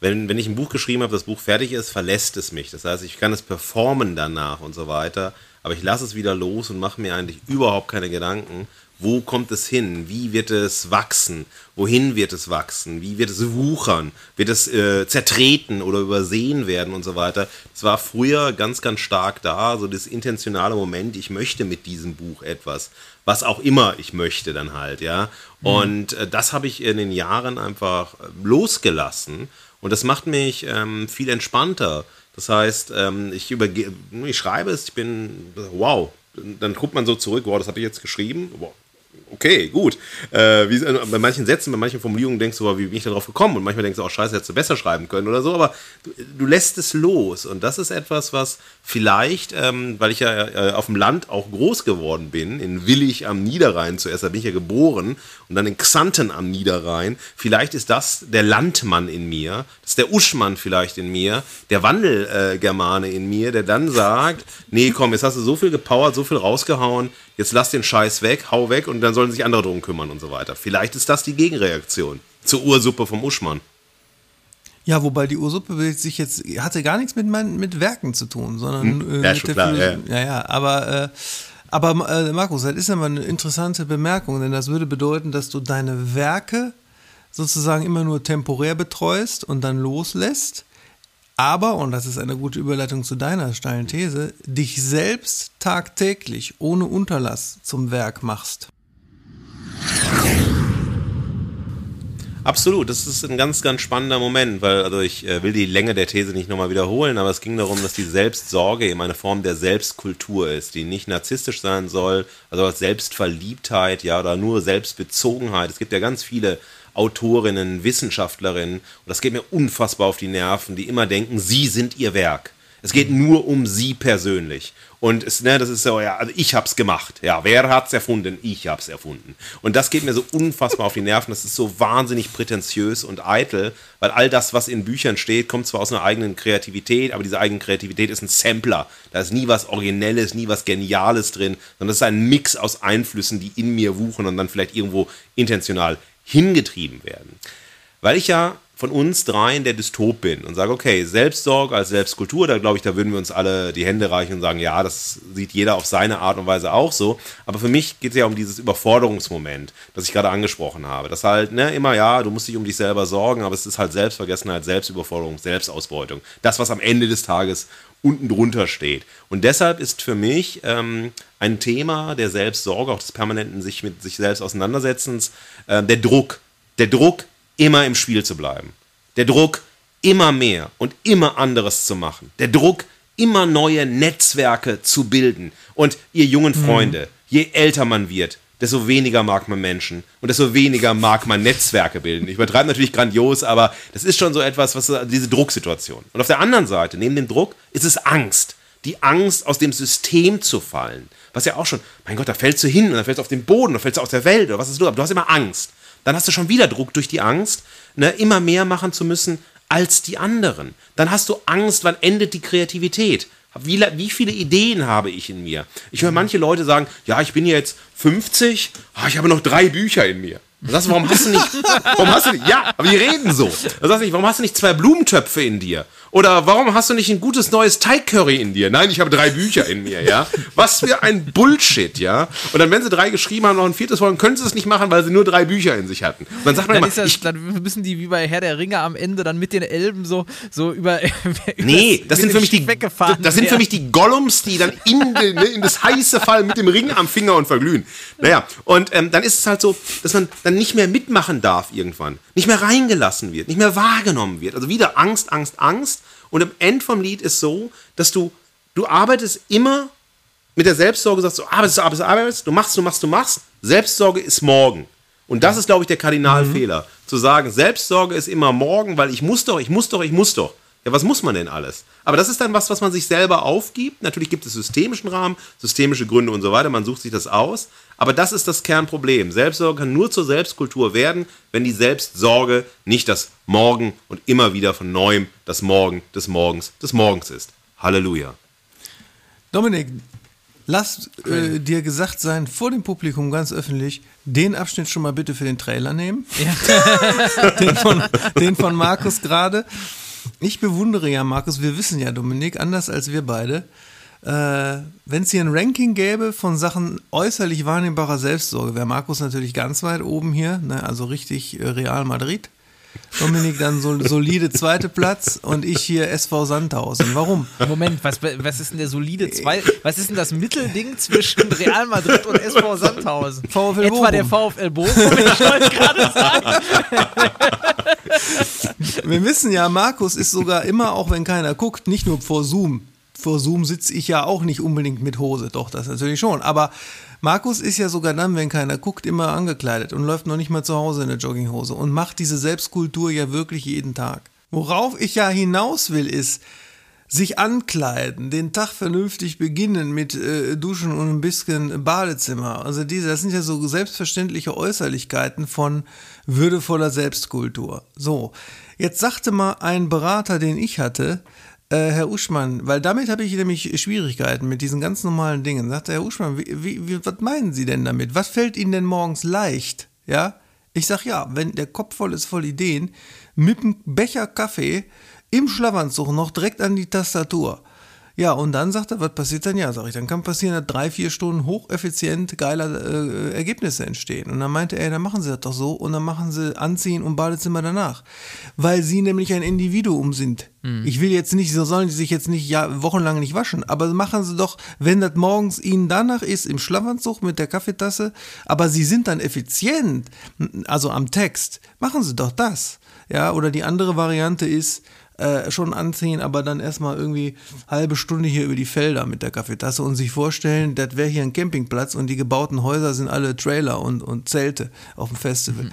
wenn, wenn ich ein Buch geschrieben habe, das Buch fertig ist, verlässt es mich. Das heißt, ich kann es performen danach und so weiter, aber ich lasse es wieder los und mache mir eigentlich überhaupt keine Gedanken, wo kommt es hin? Wie wird es wachsen? Wohin wird es wachsen? Wie wird es wuchern? Wird es äh, zertreten oder übersehen werden und so weiter? Das war früher ganz, ganz stark da, so das intentionale Moment, ich möchte mit diesem Buch etwas, was auch immer ich möchte dann halt, ja. Mhm. Und äh, das habe ich in den Jahren einfach losgelassen und das macht mich ähm, viel entspannter. Das heißt, ähm, ich, ich schreibe es, ich bin, wow, dann guckt man so zurück, wow, das habe ich jetzt geschrieben, wow, okay, gut. Äh, wie, äh, bei manchen Sätzen, bei manchen Formulierungen denkst du, wie bin ich darauf gekommen? Und manchmal denkst du auch, scheiße, hättest du besser schreiben können oder so, aber du, du lässt es los. Und das ist etwas, was vielleicht, ähm, weil ich ja äh, auf dem Land auch groß geworden bin, in Willig am Niederrhein zuerst, da bin ich ja geboren, und dann in Xanten am Niederrhein, vielleicht ist das der Landmann in mir, das ist der Uschmann vielleicht in mir, der Wandelgermane äh, in mir, der dann sagt, nee, komm, jetzt hast du so viel gepowert, so viel rausgehauen, jetzt lass den Scheiß weg, hau weg und dann sollen sich andere drum kümmern und so weiter. Vielleicht ist das die Gegenreaktion zur Ursuppe vom Uschmann. Ja, wobei die Ursuppe sich jetzt hatte gar nichts mit meinen mit Werken zu tun, sondern hm? äh, ja, schon klar, ja. ja, ja, aber äh, aber äh, Markus, das ist aber eine interessante Bemerkung, denn das würde bedeuten, dass du deine Werke sozusagen immer nur temporär betreust und dann loslässt aber, und das ist eine gute Überleitung zu deiner steilen These, dich selbst tagtäglich ohne Unterlass zum Werk machst. Absolut, das ist ein ganz, ganz spannender Moment, weil also ich äh, will die Länge der These nicht nochmal wiederholen, aber es ging darum, dass die Selbstsorge eben eine Form der Selbstkultur ist, die nicht narzisstisch sein soll, also als Selbstverliebtheit, ja, oder nur Selbstbezogenheit. Es gibt ja ganz viele Autorinnen, Wissenschaftlerinnen, und das geht mir unfassbar auf die Nerven, die immer denken, sie sind ihr Werk. Es geht nur um sie persönlich. Und es, ne, das ist so, ja, also ich hab's gemacht. Ja, wer hat's erfunden? Ich hab's erfunden. Und das geht mir so unfassbar auf die Nerven. Das ist so wahnsinnig prätentiös und eitel, weil all das, was in Büchern steht, kommt zwar aus einer eigenen Kreativität, aber diese eigene Kreativität ist ein Sampler. Da ist nie was Originelles, nie was Geniales drin, sondern es ist ein Mix aus Einflüssen, die in mir wuchen und dann vielleicht irgendwo intentional hingetrieben werden. Weil ich ja von uns dreien der Dystop bin und sage, okay, Selbstsorge als Selbstkultur, da glaube ich, da würden wir uns alle die Hände reichen und sagen, ja, das sieht jeder auf seine Art und Weise auch so. Aber für mich geht es ja um dieses Überforderungsmoment, das ich gerade angesprochen habe. Das halt, ne, immer, ja, du musst dich um dich selber sorgen, aber es ist halt Selbstvergessenheit, Selbstüberforderung, Selbstausbeutung. Das, was am Ende des Tages unten drunter steht. Und deshalb ist für mich ähm, ein Thema der Selbstsorge, auch des permanenten sich mit sich selbst auseinandersetzens, äh, der Druck. Der Druck, immer im Spiel zu bleiben. Der Druck, immer mehr und immer anderes zu machen. Der Druck, immer neue Netzwerke zu bilden. Und ihr jungen mhm. Freunde, je älter man wird, desto weniger mag man Menschen und desto weniger mag man Netzwerke bilden. Ich übertreibe natürlich grandios, aber das ist schon so etwas, was diese Drucksituation. Und auf der anderen Seite, neben dem Druck, ist es Angst. Die Angst, aus dem System zu fallen. Was ja auch schon, mein Gott, da fällst du hin und dann fällst du auf den Boden, da fällst du aus der Welt oder was ist los? Aber du hast immer Angst. Dann hast du schon wieder Druck durch die Angst, ne, immer mehr machen zu müssen, als die anderen. Dann hast du Angst, wann endet die Kreativität. Wie, wie viele Ideen habe ich in mir? Ich höre manche Leute sagen, ja, ich bin jetzt 50, ah, ich habe noch drei Bücher in mir. Sagst du, warum hast du nicht, [laughs] warum hast du nicht, ja, aber die reden so. Sagst du nicht, warum hast du nicht zwei Blumentöpfe in dir? Oder warum hast du nicht ein gutes neues Teigcurry in dir? Nein, ich habe drei Bücher in mir, ja. Was für ein Bullshit, ja. Und dann, wenn sie drei geschrieben haben, noch ein viertes wollen, können sie es nicht machen, weil sie nur drei Bücher in sich hatten. Und dann sagt man Dann, immer, das, ich, dann müssen die wie bei Herr der Ringe am Ende dann mit den Elben so, so über. [laughs] Nee, das sind für mich die das sind für mich die Gollums, die dann in, den, ne, in das heiße fallen mit dem Ring am Finger und verglühen. Naja, und ähm, dann ist es halt so, dass man dann nicht mehr mitmachen darf irgendwann, nicht mehr reingelassen wird, nicht mehr wahrgenommen wird. Also wieder Angst, Angst, Angst. Und am Ende vom Lied ist so, dass du du arbeitest immer mit der Selbstsorge, sagst du arbeitest, du arbeitest, du arbeitest, du machst, du machst, du machst. Selbstsorge ist morgen. Und das ist, glaube ich, der Kardinalfehler. Zu sagen, Selbstsorge ist immer morgen, weil ich muss doch, ich muss doch, ich muss doch. Ja, was muss man denn alles? Aber das ist dann was, was man sich selber aufgibt. Natürlich gibt es systemischen Rahmen, systemische Gründe und so weiter. Man sucht sich das aus. Aber das ist das Kernproblem. Selbstsorge kann nur zur Selbstkultur werden, wenn die Selbstsorge nicht das Morgen und immer wieder von neuem das Morgen des Morgens des Morgens ist. Halleluja. Dominik, lass äh, dir gesagt sein, vor dem Publikum ganz öffentlich, den Abschnitt schon mal bitte für den Trailer nehmen. [laughs] den, von, den von Markus gerade. Ich bewundere ja Markus, wir wissen ja, Dominik, anders als wir beide. Äh, Wenn es hier ein Ranking gäbe von Sachen äußerlich wahrnehmbarer Selbstsorge, wäre Markus natürlich ganz weit oben hier, ne? also richtig äh, Real Madrid. Dominik dann so solide zweite Platz und ich hier SV Sandhausen. Warum? Moment, was, was ist denn der solide zwei? Was ist denn das Mittelding zwischen Real Madrid und SV Sandhausen? VfL Etwa der Bochum. VfL Bochum, ich wollte gerade sagen. Wir wissen ja, Markus ist sogar immer, auch wenn keiner guckt, nicht nur vor Zoom. Vor Zoom sitze ich ja auch nicht unbedingt mit Hose, doch, das natürlich schon. Aber Markus ist ja sogar dann, wenn keiner guckt, immer angekleidet und läuft noch nicht mal zu Hause in der Jogginghose und macht diese Selbstkultur ja wirklich jeden Tag. Worauf ich ja hinaus will, ist, sich ankleiden, den Tag vernünftig beginnen mit äh, Duschen und ein bisschen Badezimmer. Also diese, das sind ja so selbstverständliche Äußerlichkeiten von würdevoller Selbstkultur. So, jetzt sagte mal ein Berater, den ich hatte, äh, Herr Uschmann, weil damit habe ich nämlich Schwierigkeiten mit diesen ganz normalen Dingen. Sagte Herr Uschmann, wie, wie, wie, was meinen Sie denn damit? Was fällt Ihnen denn morgens leicht? Ja, ich sag ja, wenn der Kopf voll ist voll Ideen, mit einem Becher Kaffee im Schlafanzug noch direkt an die Tastatur. Ja, und dann sagt er, was passiert dann? Ja, sag ich, dann kann passieren, dass drei, vier Stunden hocheffizient geile äh, Ergebnisse entstehen. Und dann meinte er, dann machen sie das doch so und dann machen sie Anziehen und Badezimmer danach. Weil sie nämlich ein Individuum sind. Ich will jetzt nicht, so sollen sie sich jetzt nicht ja, wochenlang nicht waschen, aber machen sie doch, wenn das morgens ihnen danach ist, im Schlafanzug mit der Kaffeetasse, aber sie sind dann effizient, also am Text, machen sie doch das. Ja, oder die andere Variante ist, äh, schon anziehen, aber dann erstmal irgendwie halbe Stunde hier über die Felder mit der Kaffeetasse und sich vorstellen, das wäre hier ein Campingplatz und die gebauten Häuser sind alle Trailer und, und Zelte auf dem Festival.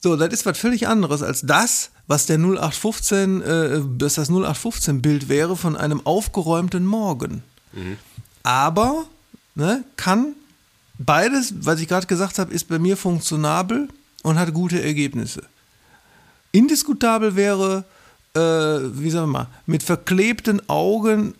So, das ist was völlig anderes als das, was der 0815, äh, das 0815-Bild wäre von einem aufgeräumten Morgen. Aber ne, kann beides, was ich gerade gesagt habe, ist bei mir funktionabel und hat gute Ergebnisse. Indiskutabel wäre, äh, wie sagen wir mal, mit verklebten Augen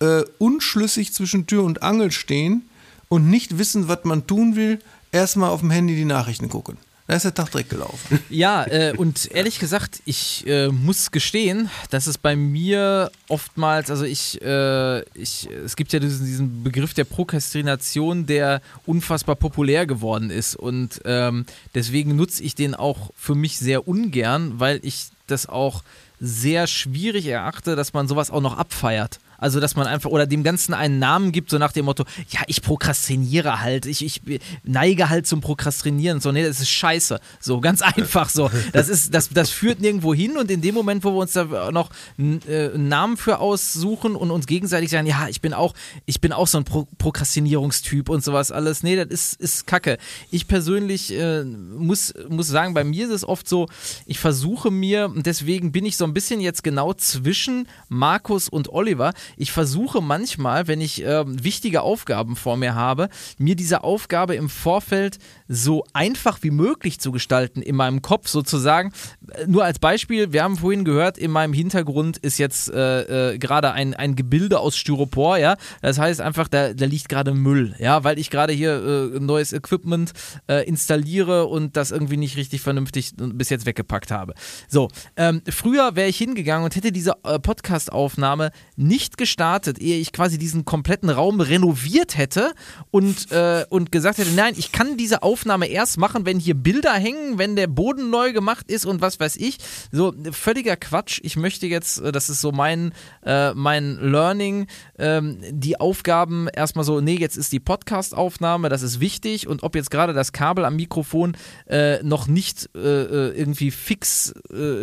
äh, unschlüssig zwischen Tür und Angel stehen und nicht wissen, was man tun will, erstmal auf dem Handy die Nachrichten gucken. Da ist der Tag direkt gelaufen. [laughs] Ja, äh, und ehrlich gesagt, ich äh, muss gestehen, dass es bei mir oftmals, also ich, äh, ich, es gibt ja diesen, diesen Begriff der Prokrastination, der unfassbar populär geworden ist. Und ähm, deswegen nutze ich den auch für mich sehr ungern, weil ich das auch sehr schwierig erachte, dass man sowas auch noch abfeiert. Also, dass man einfach, oder dem Ganzen einen Namen gibt, so nach dem Motto, ja, ich prokrastiniere halt, ich, ich neige halt zum Prokrastinieren. So, nee, das ist scheiße. So, ganz einfach so. [laughs] Das ist, das, das führt nirgendwo hin und in dem Moment, wo wir uns da noch äh, einen Namen für aussuchen und uns gegenseitig sagen, ja, ich bin auch, ich bin auch so ein Pro Prokrastinierungstyp und sowas alles. Nee, das ist, ist Kacke. Ich persönlich äh, muss, muss sagen, bei mir ist es oft so, ich versuche mir, und deswegen bin ich so ein bisschen jetzt genau zwischen Markus und Oliver, ich versuche manchmal, wenn ich äh, wichtige Aufgaben vor mir habe, mir diese Aufgabe im Vorfeld so einfach wie möglich zu gestalten in meinem Kopf sozusagen. Äh, nur als Beispiel, wir haben vorhin gehört, in meinem Hintergrund ist jetzt äh, äh, gerade ein, ein Gebilde aus Styropor, ja. Das heißt einfach, da, da liegt gerade Müll, ja, weil ich gerade hier äh, neues Equipment äh, installiere und das irgendwie nicht richtig vernünftig bis jetzt weggepackt habe. So, ähm, früher wäre ich hingegangen und hätte diese äh, Podcast-Aufnahme nicht gestartet, ehe ich quasi diesen kompletten Raum renoviert hätte und, äh, und gesagt hätte, nein, ich kann diese Aufnahme erst machen, wenn hier Bilder hängen, wenn der Boden neu gemacht ist und was weiß ich. So, völliger Quatsch. Ich möchte jetzt, äh, das ist so mein, äh, mein Learning, ähm, die Aufgaben erstmal so, nee, jetzt ist die Podcast-Aufnahme, das ist wichtig und ob jetzt gerade das Kabel am Mikrofon äh, noch nicht äh, äh irgendwie fix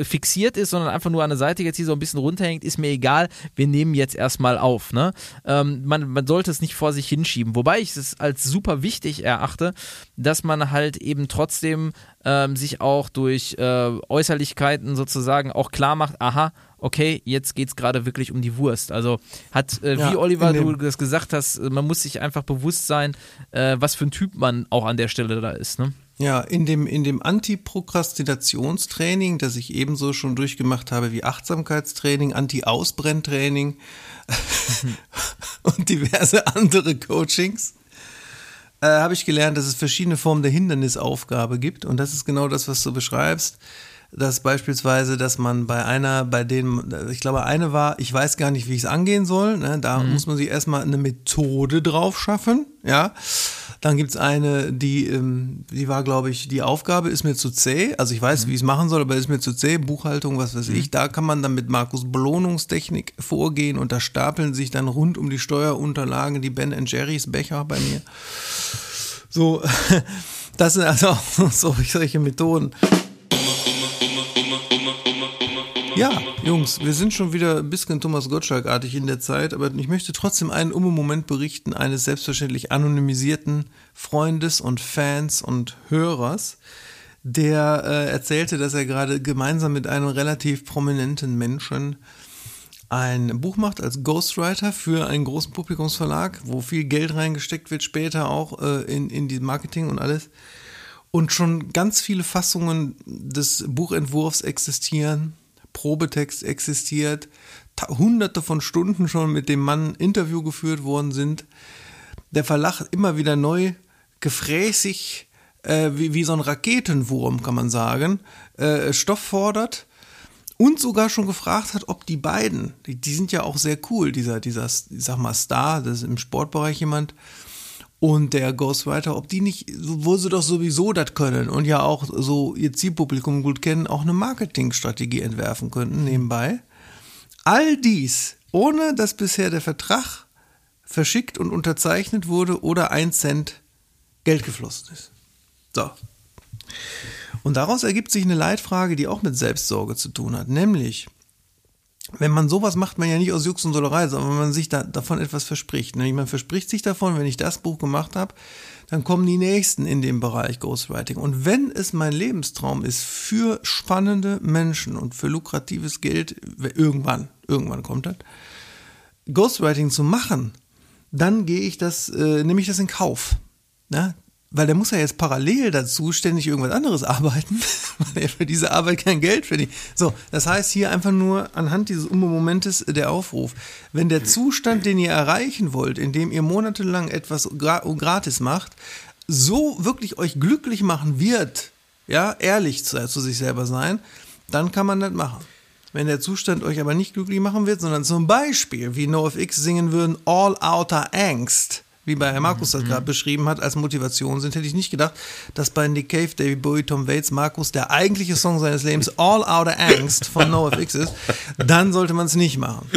fixiert ist, sondern einfach nur an der Seite jetzt hier so ein bisschen runterhängt, ist mir egal. Wir nehmen jetzt erstmal auf. Ne? Ähm, man, man sollte es nicht vor sich hinschieben. Wobei ich es als super wichtig erachte, dass man halt eben trotzdem ähm, sich auch durch äh, Äußerlichkeiten sozusagen auch klar macht, aha, okay, jetzt geht es gerade wirklich um die Wurst. Also hat, äh, ja, wie Oliver, du das gesagt hast, man muss sich einfach bewusst sein, äh, was für ein Typ man auch an der Stelle da ist. Ne? Ja, in dem, in dem Anti-Prokrastinationstraining, das ich ebenso schon durchgemacht habe wie Achtsamkeitstraining, Anti-Ausbrenntraining [laughs] und diverse andere Coachings, äh, habe ich gelernt, dass es verschiedene Formen der Hindernisaufgabe gibt. Und das ist genau das, was du beschreibst. Dass beispielsweise, dass man bei einer, bei denen, ich glaube, eine war, ich weiß gar nicht, wie ich es angehen soll. Ne? Da mhm. muss man sich erstmal eine Methode drauf schaffen, ja. Dann gibt es eine, die, ähm, die war, glaube ich, die Aufgabe ist mir zu zäh. Also ich weiß, mhm. wie ich es machen soll, aber ist mir zu zäh. Buchhaltung, was weiß mhm. ich. Da kann man dann mit Markus Belohnungstechnik vorgehen und da stapeln sich dann rund um die Steuerunterlagen die Ben Jerry's Becher bei mir. So, [laughs] das sind also [laughs] auch solche Methoden. Ja, Jungs, wir sind schon wieder ein bisschen Thomas Gottschalk-artig in der Zeit, aber ich möchte trotzdem einen Moment berichten eines selbstverständlich anonymisierten Freundes und Fans und Hörers, der äh, erzählte, dass er gerade gemeinsam mit einem relativ prominenten Menschen ein Buch macht als Ghostwriter für einen großen Publikumsverlag, wo viel Geld reingesteckt wird, später auch äh, in, in die Marketing und alles. Und schon ganz viele Fassungen des Buchentwurfs existieren Probetext existiert, hunderte von Stunden schon mit dem Mann Interview geführt worden sind. Der Verlag immer wieder neu gefräßig, äh, wie, wie so ein Raketenwurm, kann man sagen, äh, Stoff fordert und sogar schon gefragt hat, ob die beiden, die, die, sind ja auch sehr cool, dieser, dieser, ich sag mal, Star, das ist im Sportbereich jemand, und der Ghostwriter, ob die nicht, wo sie doch sowieso das können und ja auch so ihr Zielpublikum gut kennen, auch eine Marketingstrategie entwerfen könnten nebenbei. All dies, ohne dass bisher der Vertrag verschickt und unterzeichnet wurde oder ein Cent Geld geflossen ist. So. Und daraus ergibt sich eine Leitfrage, die auch mit Selbstsorge zu tun hat, nämlich, wenn man sowas macht, man ja nicht aus Jux und Solerei, sondern wenn man sich da, davon etwas verspricht. Nämlich man verspricht sich davon, wenn ich das Buch gemacht habe, dann kommen die nächsten in dem Bereich Ghostwriting. Und wenn es mein Lebenstraum ist für spannende Menschen und für lukratives Geld, irgendwann, irgendwann kommt das, Ghostwriting zu machen, dann gehe ich das, äh, nehme ich das in Kauf. Ja, weil der muss ja jetzt parallel dazu ständig irgendwas anderes [laughs] arbeiten, weil er für diese Arbeit kein Geld verdient. So, das heißt hier einfach nur anhand dieses Momentes der Aufruf. Wenn der Zustand, den ihr erreichen wollt, indem ihr monatelang etwas gratis macht, so wirklich euch glücklich machen wird, ja, ehrlich zu, zu sich selber sein, dann kann man das machen. Wenn der Zustand euch aber nicht glücklich machen wird, sondern zum Beispiel, wie NoFX singen würden, All Outer Angst, wie bei Herr Markus das mhm. gerade beschrieben hat, als Motivation sind, hätte ich nicht gedacht, dass bei Nick Cave, David Bowie, Tom Waits, Markus der eigentliche Song seines Lebens All Outer Angst von NoFX ist, [laughs] dann sollte man es nicht machen.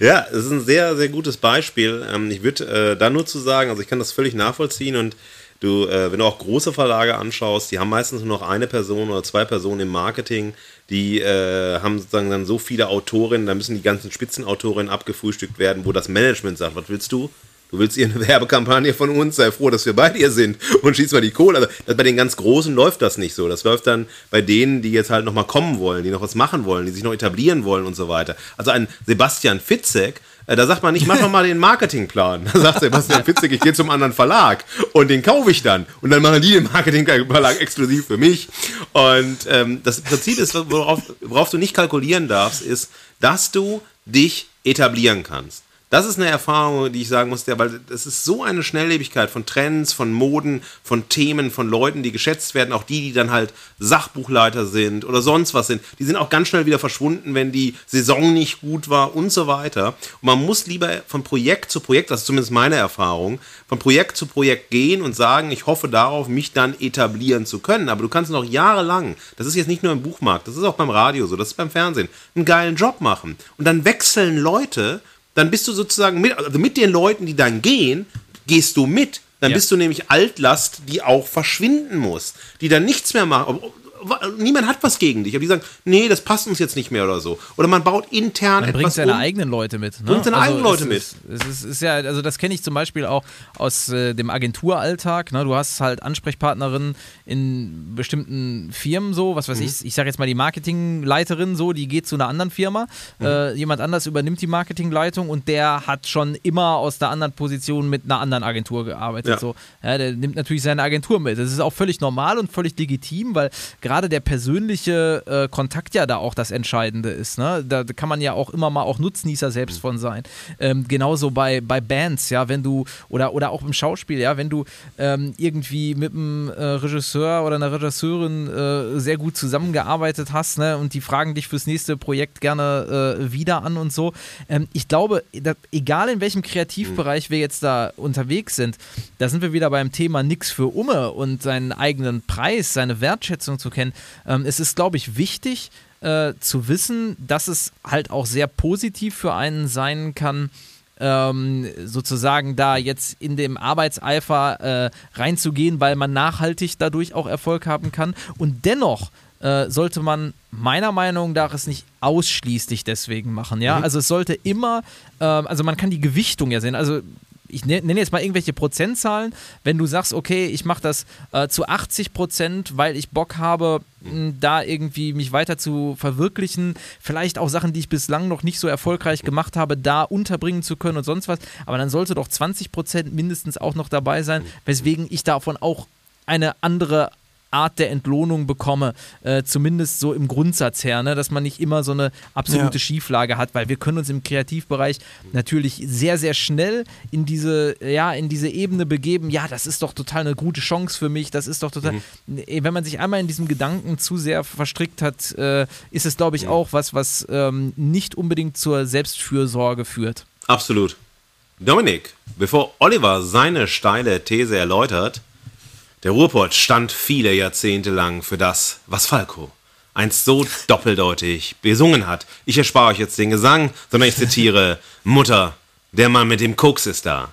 Ja, es ist ein sehr, sehr gutes Beispiel. Ähm, ich würde äh, da nur zu sagen, also ich kann das völlig nachvollziehen und du, äh, wenn du auch große Verlage anschaust, die haben meistens nur noch eine Person oder zwei Personen im Marketing, die äh, haben sozusagen dann so viele Autorinnen, da müssen die ganzen Spitzenautorinnen abgefrühstückt werden, wo das Management sagt, was willst du? Du willst hier eine [laughs] Werbekampagne von uns, sei froh, dass wir bei dir sind und schieß mal die Kohle. Also bei den ganz Großen läuft das nicht so. Das läuft dann bei denen, die jetzt halt nochmal kommen wollen, die noch was machen wollen, die sich noch etablieren wollen und so weiter. Also ein Sebastian Fitzek Äh, da sagt man nicht, mach [laughs] doch mal den Marketingplan. Da sagt Sebastian Fitzek, ich gehe zum anderen Verlag und den kaufe ich dann. Und dann machen die den Marketingverlag exklusiv für mich. Und ähm, das Prinzip ist, worauf, worauf du nicht kalkulieren darfst, ist, dass du dich etablieren kannst. Das ist eine Erfahrung, die ich sagen muss, weil es ist so eine Schnelllebigkeit von Trends, von Moden, von Themen, von Leuten, die geschätzt werden, auch die, die dann halt Sachbuchleiter sind oder sonst was sind. Die sind auch ganz schnell wieder verschwunden, wenn die Saison nicht gut war und so weiter. Und man muss lieber von Projekt zu Projekt, das ist zumindest meine Erfahrung, von Projekt zu Projekt gehen und sagen, ich hoffe darauf, mich dann etablieren zu können. Aber du kannst noch jahrelang, das ist jetzt nicht nur im Buchmarkt, das ist auch beim Radio so, das ist beim Fernsehen, einen geilen Job machen. Und dann wechseln Leute dann bist du sozusagen mit, also mit den Leuten, die dann gehen, gehst du mit. Dann ja. bist du nämlich Altlast, die auch verschwinden muss, die dann nichts mehr machen niemand hat was gegen dich, aber die sagen, nee, das passt uns jetzt nicht mehr oder so. Oder man baut intern man etwas bringt seine um, eigenen Leute mit. Ne? Bringt seine also eigenen Leute mit. Ist, es ist, ist, ja, also das kenne ich zum Beispiel auch aus äh, dem Agenturalltag. Ne? Du hast halt Ansprechpartnerinnen in bestimmten Firmen so, was weiß mhm. ich, ich sage jetzt mal die Marketingleiterin so, die geht zu einer anderen Firma, mhm. äh, jemand anders übernimmt die Marketingleitung und der hat schon immer aus der anderen Position mit einer anderen Agentur gearbeitet. Ja. So. Ja, der nimmt natürlich seine Agentur mit. Das ist auch völlig normal und völlig legitim, weil gerade gerade der persönliche äh, Kontakt ja da auch das Entscheidende ist. Ne? Da kann man ja auch immer mal auch Nutznießer selbst von sein. Ähm, genauso bei, bei Bands, ja, wenn du, oder, oder auch im Schauspiel, ja, wenn du ähm, irgendwie mit einem äh, Regisseur oder einer Regisseurin äh, sehr gut zusammengearbeitet hast, ne, und die fragen dich fürs nächste Projekt gerne äh, wieder an und so. Ähm, ich glaube, da, egal in welchem Kreativbereich wir jetzt da unterwegs sind, da sind wir wieder beim Thema nix für Umme und seinen eigenen Preis, seine Wertschätzung zu kennen kennen. Ähm, es ist, glaube ich, wichtig äh, zu wissen, dass es halt auch sehr positiv für einen sein kann, ähm, sozusagen da jetzt in dem Arbeitseifer äh, reinzugehen, weil man nachhaltig dadurch auch Erfolg haben kann. Und dennoch äh, sollte man meiner Meinung nach es nicht ausschließlich deswegen machen. Ja, mhm. also es sollte immer, äh, also man kann die Gewichtung ja sehen. Also ich ne-, nenne jetzt mal irgendwelche Prozentzahlen, wenn du sagst, okay, ich mache das äh, zu 80 Prozent, weil ich Bock habe, mh, da irgendwie mich weiter zu verwirklichen, vielleicht auch Sachen, die ich bislang noch nicht so erfolgreich gemacht habe, da unterbringen zu können und sonst was, aber dann sollte doch 20 Prozent mindestens auch noch dabei sein, weswegen ich davon auch eine andere Art der Entlohnung bekomme, äh, zumindest so im Grundsatz her, ne? dass man nicht immer so eine absolute ja. Schieflage hat, weil wir können uns im Kreativbereich natürlich sehr, sehr schnell in diese, ja, in diese Ebene begeben, ja, das ist doch total eine gute Chance für mich, das ist doch total, mhm. Äh, wenn man sich einmal in diesem Gedanken zu sehr verstrickt hat, äh, ist es, glaube ich, mhm. auch was, was ähm, nicht unbedingt zur Selbstfürsorge führt. Absolut. Dominik, bevor Oliver seine steile These erläutert, der Ruhrpott stand viele Jahrzehnte lang für das, was Falco einst so doppeldeutig besungen hat. Ich erspare euch jetzt den Gesang, sondern ich zitiere Mutter, der Mann mit dem Koks ist da.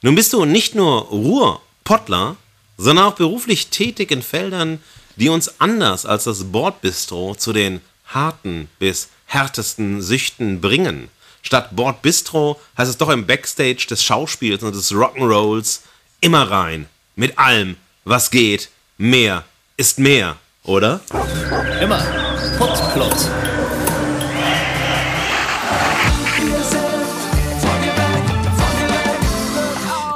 Nun bist du nicht nur Ruhrpottler, sondern auch beruflich tätig in Feldern, die uns anders als das Bordbistro zu den harten bis härtesten Süchten bringen. Statt Bordbistro heißt es doch im Backstage des Schauspiels und des Rock'n'Rolls immer rein, mit allem, was geht, mehr ist mehr, oder? Immer. Putzplot.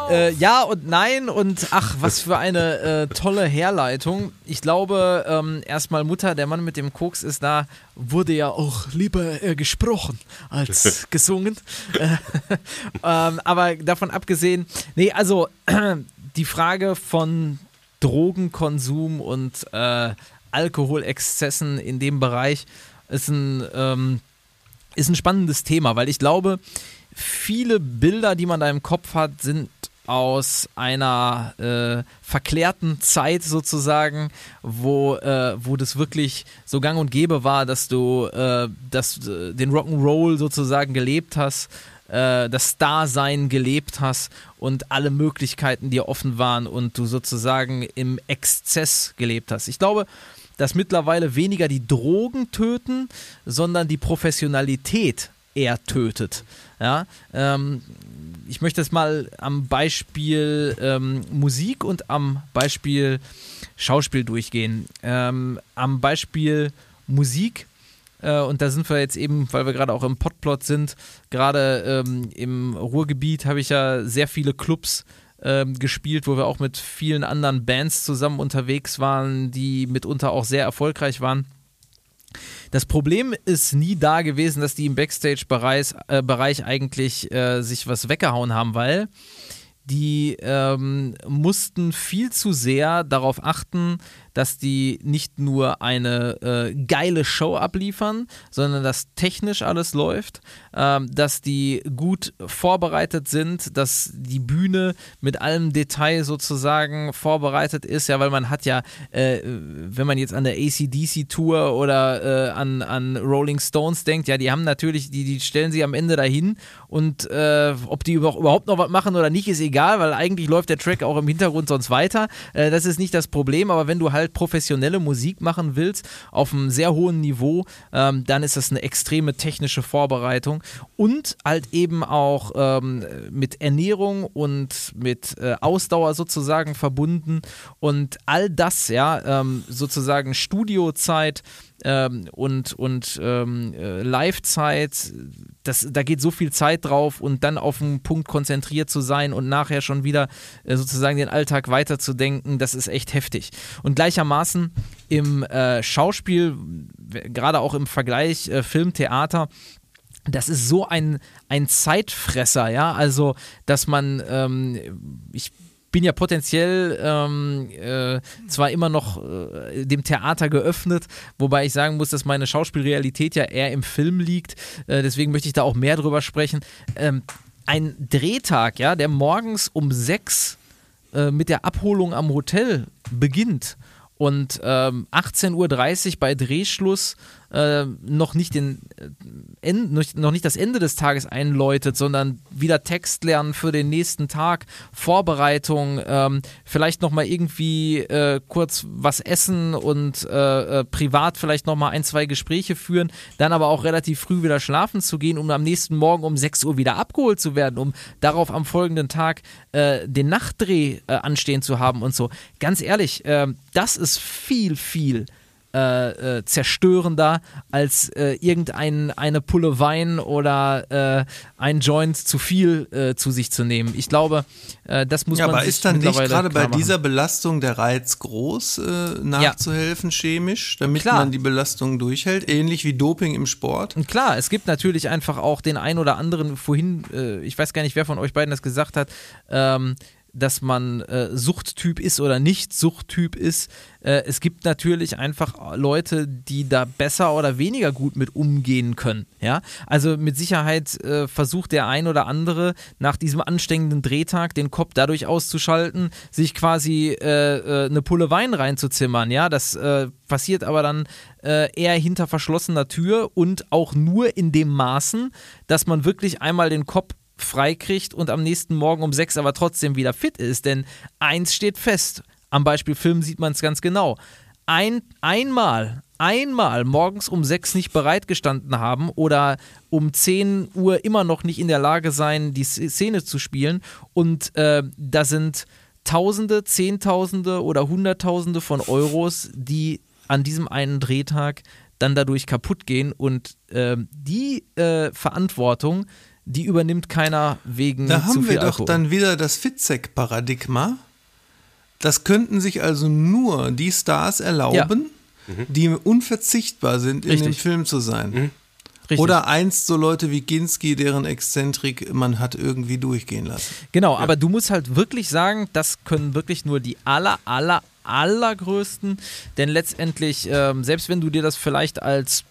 Äh, ja und nein und ach, was für eine äh, tolle Herleitung. Ich glaube, ähm, erstmal Mutter, der Mann mit dem Koks ist da, wurde ja auch lieber äh, gesprochen als [laughs] gesungen. Äh, [laughs] ähm, aber davon abgesehen, nee, also [clears throat] die Frage von Drogenkonsum und äh, Alkoholexzessen in dem Bereich ist ein, ähm, ist ein spannendes Thema, weil ich glaube, viele Bilder, die man da im Kopf hat, sind aus einer äh, verklärten Zeit sozusagen, wo, äh, wo das wirklich so gang und gäbe war, dass du äh, dass, äh, den Rock'n'Roll sozusagen gelebt hast äh, das Dasein gelebt hast und alle Möglichkeiten dir offen waren und du sozusagen im Exzess gelebt hast. Ich glaube, dass mittlerweile weniger die Drogen töten, sondern die Professionalität eher tötet. Ja, ähm, ich möchte es mal am Beispiel ähm, Musik und am Beispiel Schauspiel durchgehen. Ähm, am Beispiel Musik, äh, und da sind wir jetzt eben, weil wir gerade auch im Pod Postplot sind. Gerade ähm, im Ruhrgebiet habe ich ja sehr viele Clubs ähm, gespielt, wo wir auch mit vielen anderen Bands zusammen unterwegs waren, die mitunter auch sehr erfolgreich waren. Das Problem ist nie da gewesen, dass die im Backstage-Bereich äh, Bereich eigentlich äh, sich was weggehauen haben, weil die ähm, mussten viel zu sehr darauf achten, dass die nicht nur eine äh, geile Show abliefern, sondern dass technisch alles läuft, ähm, dass die gut vorbereitet sind, dass die Bühne mit allem Detail sozusagen vorbereitet ist, ja, weil man hat ja, äh, wenn man jetzt an der ACDC-Tour oder äh, an, an Rolling Stones denkt, ja, die haben natürlich, die, die stellen sie am Ende dahin und äh, ob die überhaupt noch was machen oder nicht, ist egal, weil eigentlich läuft der Track auch im Hintergrund sonst weiter. Äh, das ist nicht das Problem, aber wenn du halt professionelle Musik machen willst, auf einem sehr hohen Niveau, ähm, dann ist das eine extreme technische Vorbereitung und halt eben auch ähm, mit Ernährung und mit äh, Ausdauer sozusagen verbunden und all das, ja, ähm, sozusagen Studiozeit, ähm, und, und ähm, äh, Live-Zeit, da geht so viel Zeit drauf und dann auf einen Punkt konzentriert zu sein und nachher schon wieder äh, sozusagen den Alltag weiterzudenken, das ist echt heftig. Und gleichermaßen im äh, Schauspiel, gerade auch im Vergleich äh, Film, Theater, das ist so ein, ein Zeitfresser, ja, also dass man, ähm, ich bin ja potenziell ähm, äh, zwar immer noch äh, dem Theater geöffnet, wobei ich sagen muss, dass meine Schauspielrealität ja eher im Film liegt. Äh, deswegen möchte ich da auch mehr drüber sprechen. Ähm, ein Drehtag, ja, der morgens um sechs äh, mit der Abholung am Hotel beginnt und ähm, 18.30 Uhr bei Drehschluss äh, noch, nicht den, äh, noch nicht das Ende des Tages einläutet, sondern wieder Text lernen für den nächsten Tag, Vorbereitung, ähm, vielleicht nochmal irgendwie äh, kurz was essen und äh, äh, privat vielleicht nochmal ein, zwei Gespräche führen, dann aber auch relativ früh wieder schlafen zu gehen, um am nächsten Morgen um 6 Uhr wieder abgeholt zu werden, um darauf am folgenden Tag äh, den Nachtdreh anstehen zu haben und so. Ganz ehrlich, das ist viel, viel äh, äh, zerstörender als äh, irgendeine Pulle Wein oder äh, ein Joint zu viel äh, zu sich zu nehmen. Ich glaube, äh, das muss ja, man aber sich ist dann nicht gerade bei machen. dieser Belastung der Reiz groß, nachzuhelfen ja. chemisch, damit Klar. man die Belastung durchhält, ähnlich wie Doping im Sport? Und klar, es gibt natürlich einfach auch den ein oder anderen vorhin, ich weiß gar nicht, wer von euch beiden das gesagt hat, ähm, dass man äh, Suchttyp ist oder nicht Suchttyp ist. Äh, es gibt natürlich einfach Leute, die da besser oder weniger gut mit umgehen können. Ja? Also mit Sicherheit äh, versucht der ein oder andere nach diesem anstrengenden Drehtag den Kopf dadurch auszuschalten, sich quasi äh, äh, eine Pulle Wein reinzuzimmern. Ja? Das äh, passiert aber dann eher hinter verschlossener Tür und auch nur in dem Maßen, dass man wirklich einmal den Kopf freikriegt und am nächsten Morgen um sechs aber trotzdem wieder fit ist. Denn eins steht fest, am Beispiel Film sieht man es ganz genau. Ein, einmal, einmal morgens um sechs nicht bereitgestanden haben oder um 10 Uhr immer noch nicht in der Lage sein, die Szene zu spielen und äh, da sind Tausende, Zehntausende oder Hunderttausende von Euros, die an diesem einen Drehtag dann dadurch kaputt gehen und äh, die äh, Verantwortung die übernimmt keiner wegen da zu viel Da haben wir Alkohol. doch dann wieder das Fitzek-Paradigma. Das könnten sich also nur die Stars erlauben, ja. mhm. die unverzichtbar sind, in Richtig. dem Film zu sein. Mhm. Oder einst so Leute wie Ginski, deren Exzentrik man hat irgendwie durchgehen lassen. Genau, ja. aber du musst halt wirklich sagen, das können wirklich nur die aller, aller, allergrößten. Denn letztendlich, ähm, selbst wenn du dir das vielleicht als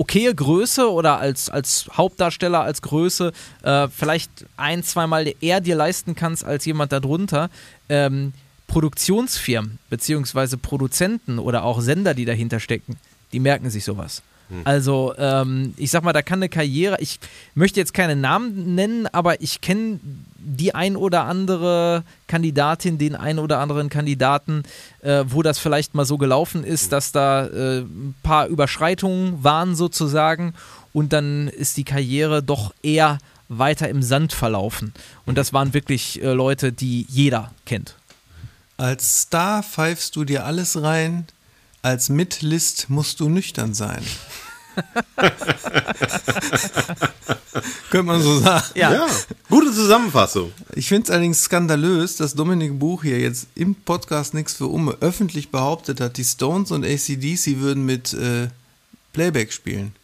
okaye Größe oder als, als Hauptdarsteller, als Größe äh, vielleicht ein, zweimal eher dir leisten kannst als jemand darunter. Ähm, Produktionsfirmen beziehungsweise Produzenten oder auch Sender, die dahinter stecken, die merken sich sowas. Hm. Also, ähm, ich sag mal, da kann eine Karriere, ich möchte jetzt keine Namen nennen, aber ich kenne die ein oder andere Kandidatin, den ein oder anderen Kandidaten, äh, wo das vielleicht mal so gelaufen ist, dass da äh, ein paar Überschreitungen waren sozusagen und dann ist die Karriere doch eher weiter im Sand verlaufen. Und das waren wirklich äh, Leute, die jeder kennt. Als Star pfeifst du dir alles rein, als Mitlist musst du nüchtern sein. [laughs] Könnte man so sagen. Ja. Ja, gute Zusammenfassung. Ich finde es allerdings skandalös, dass Dominik Buch hier jetzt im Podcast Nix für Umme öffentlich behauptet hat, die Stones und ACDC würden mit äh, Playback spielen.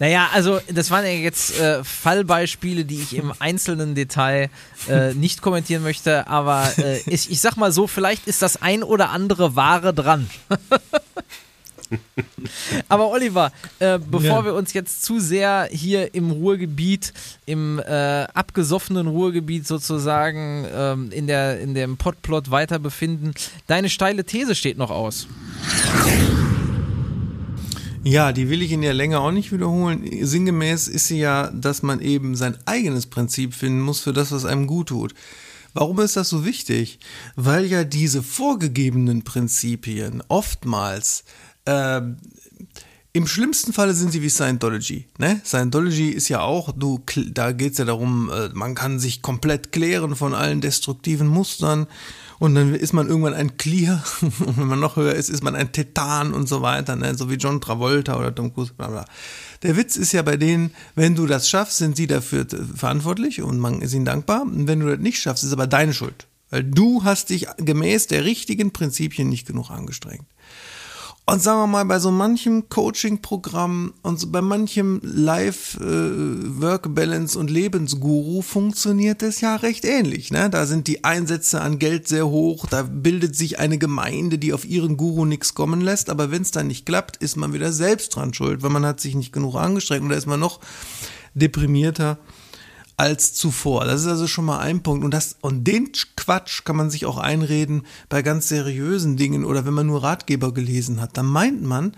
Naja, also das waren ja jetzt äh, Fallbeispiele, die ich im einzelnen Detail äh, nicht kommentieren möchte, aber äh, ich, ich sag mal so, vielleicht ist das ein oder andere Wahre dran. [laughs] aber Oliver, äh, bevor Ja. wir uns jetzt zu sehr hier im Ruhrgebiet, im äh, abgesoffenen Ruhrgebiet sozusagen ähm, in, der, in dem Podplot weiter befinden, deine steile These steht noch aus. Ja, die will ich in der Länge auch nicht wiederholen. Sinngemäß ist sie ja, dass man eben sein eigenes Prinzip finden muss für das, was einem gut tut. Warum ist das so wichtig? Weil ja diese vorgegebenen Prinzipien oftmals ähm, im schlimmsten Falle sind sie wie Scientology. Ne? Scientology ist ja auch, du, da geht es ja darum, äh, man kann sich komplett klären von allen destruktiven Mustern und dann ist man irgendwann ein Clear [laughs] und wenn man noch höher ist, ist man ein Tetan und so weiter, ne? so wie John Travolta oder Tom Cruise, bla bla. Der Witz ist ja bei denen, wenn du das schaffst, sind sie dafür verantwortlich und man ist ihnen dankbar. Und wenn du das nicht schaffst, ist aber deine Schuld. Weil du hast dich gemäß der richtigen Prinzipien nicht genug angestrengt. Und sagen wir mal, bei so manchem Coaching-Programm und so bei manchem Life-Work-Balance und Lebensguru funktioniert das ja recht ähnlich. Ne? Da sind die Einsätze an Geld sehr hoch, da bildet sich eine Gemeinde, die auf ihren Guru nichts kommen lässt, aber wenn es dann nicht klappt, ist man wieder selbst dran schuld, weil man hat sich nicht genug angestrengt da ist man noch deprimierter als zuvor. Das ist also schon mal ein Punkt. Und, das, und den Quatsch kann man sich auch einreden bei ganz seriösen Dingen oder wenn man nur Ratgeber gelesen hat. Dann meint man,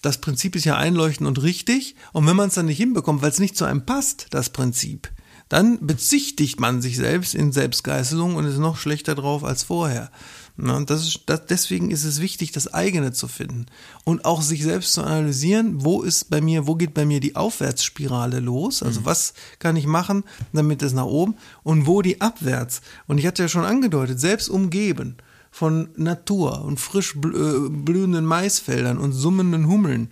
das Prinzip ist ja einleuchtend und richtig. Und wenn man es dann nicht hinbekommt, weil es nicht zu einem passt, das Prinzip, dann bezichtigt man sich selbst in Selbstgeißelung und ist noch schlechter drauf als vorher. Und das ist, das, deswegen ist es wichtig, das eigene zu finden und auch sich selbst zu analysieren, wo ist bei mir, wo geht bei mir die Aufwärtsspirale los? Also was kann ich machen, damit es nach oben und wo die abwärts? Und ich hatte ja schon angedeutet, selbst umgeben von Natur und frisch äh, blühenden Maisfeldern und summenden Hummeln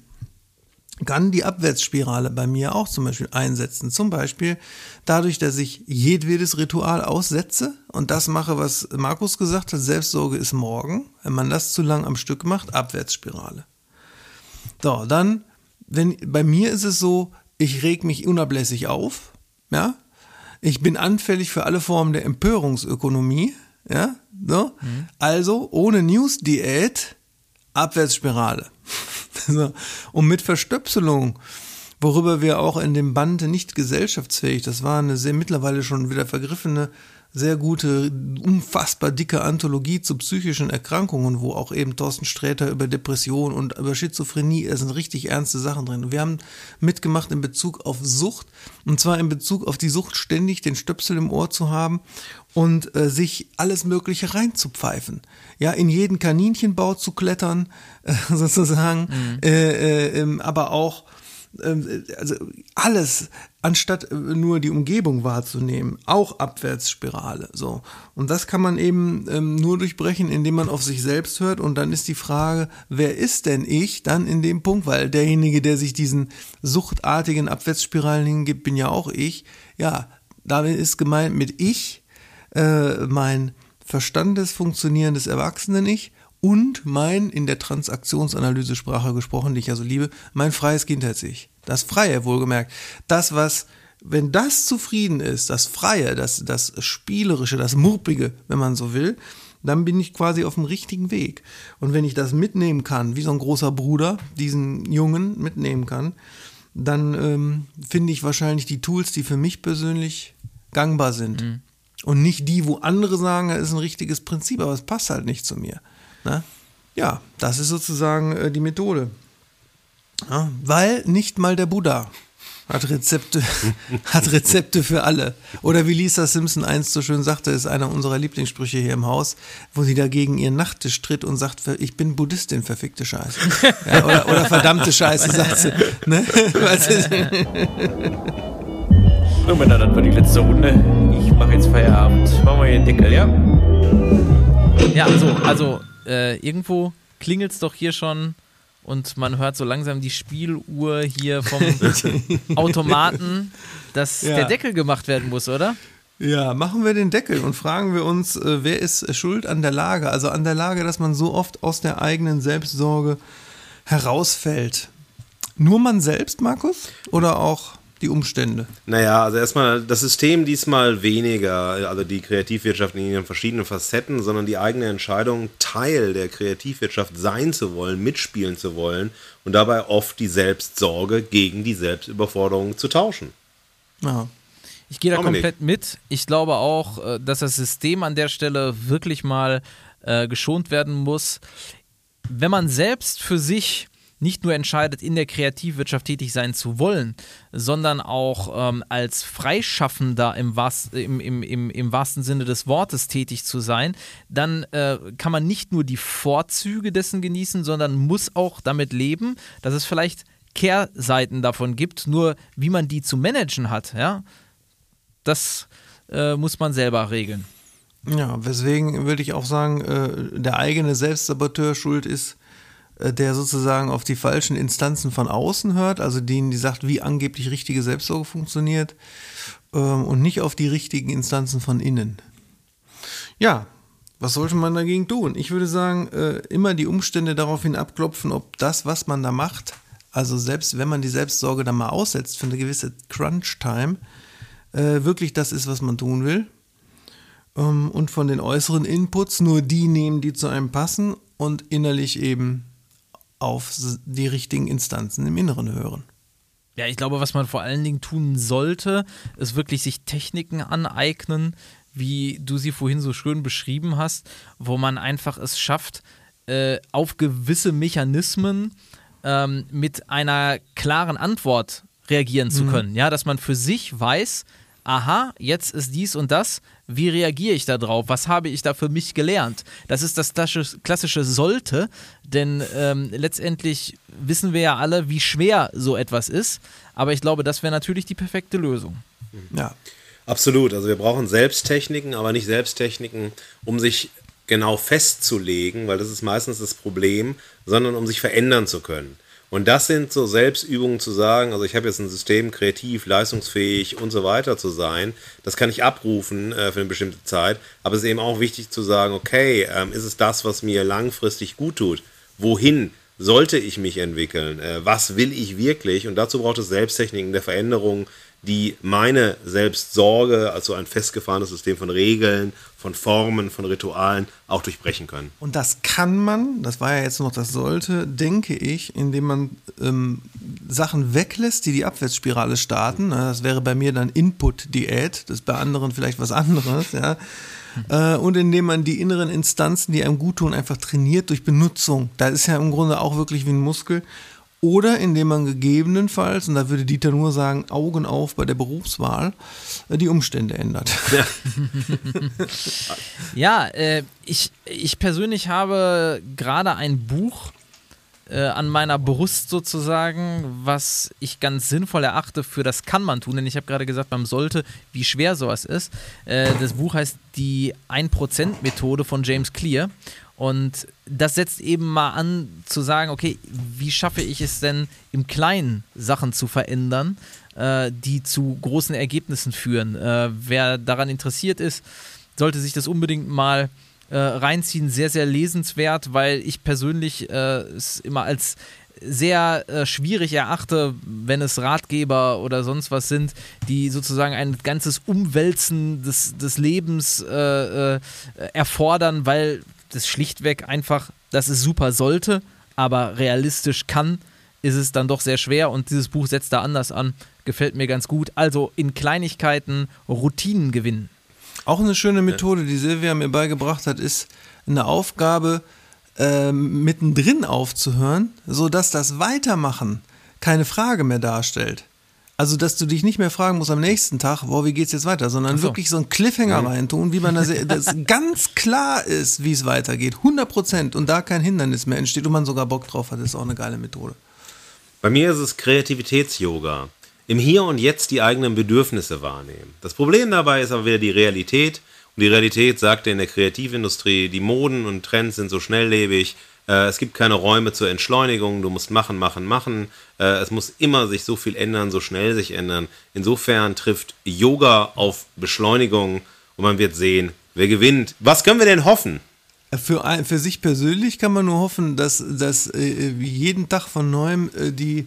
kann die Abwärtsspirale bei mir auch zum Beispiel einsetzen. Zum Beispiel dadurch, dass ich jedwedes Ritual aussetze und das mache, was Markus gesagt hat, Selbstsorge ist morgen. Wenn man das zu lang am Stück macht, Abwärtsspirale. So, dann, wenn, bei mir ist es so, ich reg mich unablässig auf, ja. Ich bin anfällig für alle Formen der Empörungsökonomie, ja. So. Also, ohne News-Diät, Abwärtsspirale. [laughs] Und mit Verstöpselung, worüber wir auch in dem Band nicht gesellschaftsfähig, das war eine sehr mittlerweile schon wieder vergriffene, sehr gute, unfassbar dicke Anthologie zu psychischen Erkrankungen, wo auch eben Thorsten Sträter über Depression und über Schizophrenie, es sind richtig ernste Sachen drin. Und wir haben mitgemacht in Bezug auf Sucht, und zwar in Bezug auf die Sucht, ständig den Stöpsel im Ohr zu haben und äh, sich alles Mögliche reinzupfeifen. Ja, in jeden Kaninchenbau zu klettern, [laughs] äh, sozusagen, äh, äh, ähm, aber auch also alles, anstatt äh, nur die Umgebung wahrzunehmen, auch Abwärtsspirale. So. Und das kann man eben ähm, nur durchbrechen, indem man auf sich selbst hört. Und dann ist die Frage, wer ist denn ich dann in dem Punkt? Weil derjenige, der sich diesen suchtartigen Abwärtsspiralen hingibt, bin ja auch ich. Ja, damit ist gemeint mit ich äh, mein Verstandes funktionierendes Erwachsenen-Ich und mein, in der Transaktionsanalyse-Sprache gesprochen, die ich ja so liebe, mein freies Kindheits-Ich. Das Freie, wohlgemerkt. Das, was, wenn das zufrieden ist, das Freie, das, das Spielerische, das Murpige, wenn man so will, dann bin ich quasi auf dem richtigen Weg. Und wenn ich das mitnehmen kann, wie so ein großer Bruder, diesen Jungen mitnehmen kann, dann ähm, finde ich wahrscheinlich die Tools, die für mich persönlich gangbar sind. Und nicht die, wo andere sagen, das ist ein richtiges Prinzip, aber es passt halt nicht zu mir. Ne? Ja, das ist sozusagen äh, die Methode. Ja, weil nicht mal der Buddha hat Rezepte, [laughs] hat Rezepte für alle. Oder wie Lisa Simpson einst so schön sagte, ist einer unserer Lieblingssprüche hier im Haus, wo sie dagegen ihren Nachttisch tritt und sagt, ich bin Buddhistin, verfickte Scheiße. [laughs] Ja, oder, oder verdammte Scheiße, sagt sie. Ne? [laughs] So, Männer, das war die letzte Runde. Ich mache jetzt Feierabend. Machen wir hier den Deckel, ja? Ja, also, also äh, irgendwo klingelt es doch hier schon und man hört so langsam die Spieluhr hier vom [laughs] Automaten, dass Ja. der Deckel gemacht werden muss, oder? Ja, machen wir den Deckel und fragen wir uns, äh, wer ist schuld an der Lage? Also an der Lage, dass man so oft aus der eigenen Selbstsorge herausfällt. Nur man selbst, Markus? Oder auch die Umstände? Naja, also erstmal das System diesmal weniger, also die Kreativwirtschaft in ihren verschiedenen Facetten, sondern die eigene Entscheidung, Teil der Kreativwirtschaft sein zu wollen, mitspielen zu wollen und dabei oft die Selbstsorge gegen die Selbstüberforderung zu tauschen. Ja. Ich gehe da Dominik. komplett mit. Ich glaube auch, äh, dass das System an der Stelle wirklich mal äh, geschont werden muss. Wenn man selbst für sich nicht nur entscheidet, in der Kreativwirtschaft tätig sein zu wollen, sondern auch ähm, als Freischaffender im, wahrst, im, im, im, im wahrsten Sinne des Wortes tätig zu sein, dann äh, kann man nicht nur die Vorzüge dessen genießen, sondern muss auch damit leben, dass es vielleicht Kehrseiten davon gibt, nur wie man die zu managen hat, ja, das äh, muss man selber regeln. Ja, weswegen würde ich auch sagen, äh, der eigene Selbstsaboteur schuld ist, der sozusagen auf die falschen Instanzen von außen hört, also denen, die sagt, wie angeblich richtige Selbstsorge funktioniert, ähm, und nicht auf die richtigen Instanzen von innen. Ja, was sollte man dagegen tun? Ich würde sagen, äh, immer die Umstände daraufhin abklopfen, ob das, was man da macht, also selbst wenn man die Selbstsorge dann mal aussetzt für eine gewisse Crunch-Time, äh, wirklich das ist, was man tun will ähm, und von den äußeren Inputs nur die nehmen, die zu einem passen und innerlich eben auf die richtigen Instanzen im Inneren hören. Ja, ich glaube, was man vor allen Dingen tun sollte, ist wirklich sich Techniken aneignen, wie du sie vorhin so schön beschrieben hast, wo man einfach es schafft, äh, auf gewisse Mechanismen ähm, mit einer klaren Antwort reagieren zu können. Ja, dass man für sich weiß, aha, jetzt ist dies und das, wie reagiere ich da drauf? Was habe ich da für mich gelernt? Das ist das klassische, klassische sollte, denn ähm, letztendlich wissen wir ja alle, wie schwer so etwas ist, aber ich glaube, das wäre natürlich die perfekte Lösung. Ja, Absolut. Also wir brauchen Selbsttechniken, aber nicht Selbsttechniken, um sich genau festzulegen, weil das ist meistens das Problem, sondern um sich verändern zu können. Und das sind so Selbstübungen zu sagen, also ich habe jetzt ein System, kreativ, leistungsfähig und so weiter zu sein. Das kann ich abrufen äh, für eine bestimmte Zeit. Aber es ist eben auch wichtig zu sagen, okay, ähm, ist es das, was mir langfristig gut tut? Wohin sollte ich mich entwickeln? Äh, was will ich wirklich? Und dazu braucht es Selbsttechniken der Veränderung, die meine Selbstsorge, also ein festgefahrenes System von Regeln, von Formen, von Ritualen auch durchbrechen können. und das kann man, das war ja jetzt noch das sollte, denke ich, indem man ähm, Sachen weglässt, die die Abwärtsspirale starten. Das wäre bei mir dann Input-Diät, das ist bei anderen vielleicht was anderes, ja. Äh, und indem man die inneren Instanzen, die einem gut tun, einfach trainiert durch Benutzung. Da ist ja im Grunde auch wirklich wie ein Muskel. Oder indem man gegebenenfalls, und da würde Dieter nur sagen, Augen auf bei der Berufswahl, äh, die Umstände ändert. [laughs] Ja, äh, ich, ich persönlich habe gerade ein Buch äh, an meiner Brust sozusagen, was ich ganz sinnvoll erachte für das kann man tun, denn ich habe gerade gesagt, man sollte, wie schwer sowas ist. Äh, das Buch heißt die 1%-Methode von James Clear und das setzt eben mal an zu sagen, okay, wie schaffe ich es denn im Kleinen Sachen zu verändern, äh, die zu großen Ergebnissen führen. Äh, wer daran interessiert ist, sollte sich das unbedingt mal äh, reinziehen. Sehr, sehr lesenswert, weil ich persönlich äh, es immer als sehr äh, schwierig erachte, wenn es Ratgeber oder sonst was sind, die sozusagen ein ganzes Umwälzen des, des Lebens äh, äh, erfordern, weil das schlichtweg einfach, dass es super sollte, aber realistisch kann, ist es dann doch sehr schwer und dieses Buch setzt da anders an. Gefällt mir ganz gut. Also in Kleinigkeiten Routinen gewinnen. Auch eine schöne Methode, die Silvia mir beigebracht hat, ist eine Aufgabe ähm, mittendrin aufzuhören, sodass das Weitermachen keine Frage mehr darstellt. Also, dass du dich nicht mehr fragen musst am nächsten Tag, boah, wie geht's jetzt weiter, sondern so. wirklich so einen Cliffhanger reintun, wie man das, [laughs] das ganz klar ist, wie es weitergeht. 100 Prozent und da kein Hindernis mehr entsteht und man sogar Bock drauf hat, ist auch eine geile Methode. Bei mir ist es Kreativitäts-Yoga. Im Hier und Jetzt die eigenen Bedürfnisse wahrnehmen. Das Problem dabei ist aber wieder die Realität. Und die Realität sagt dir in der Kreativindustrie, die Moden und Trends sind so schnelllebig. Äh, es gibt keine Räume zur Entschleunigung. Du musst machen, machen, machen. Äh, es muss immer sich so viel ändern, so schnell sich ändern. Insofern trifft Yoga auf Beschleunigung und man wird sehen, wer gewinnt. Was können wir denn hoffen? Für, ein, für sich persönlich kann man nur hoffen, dass, dass äh, jeden Tag von neuem äh, die,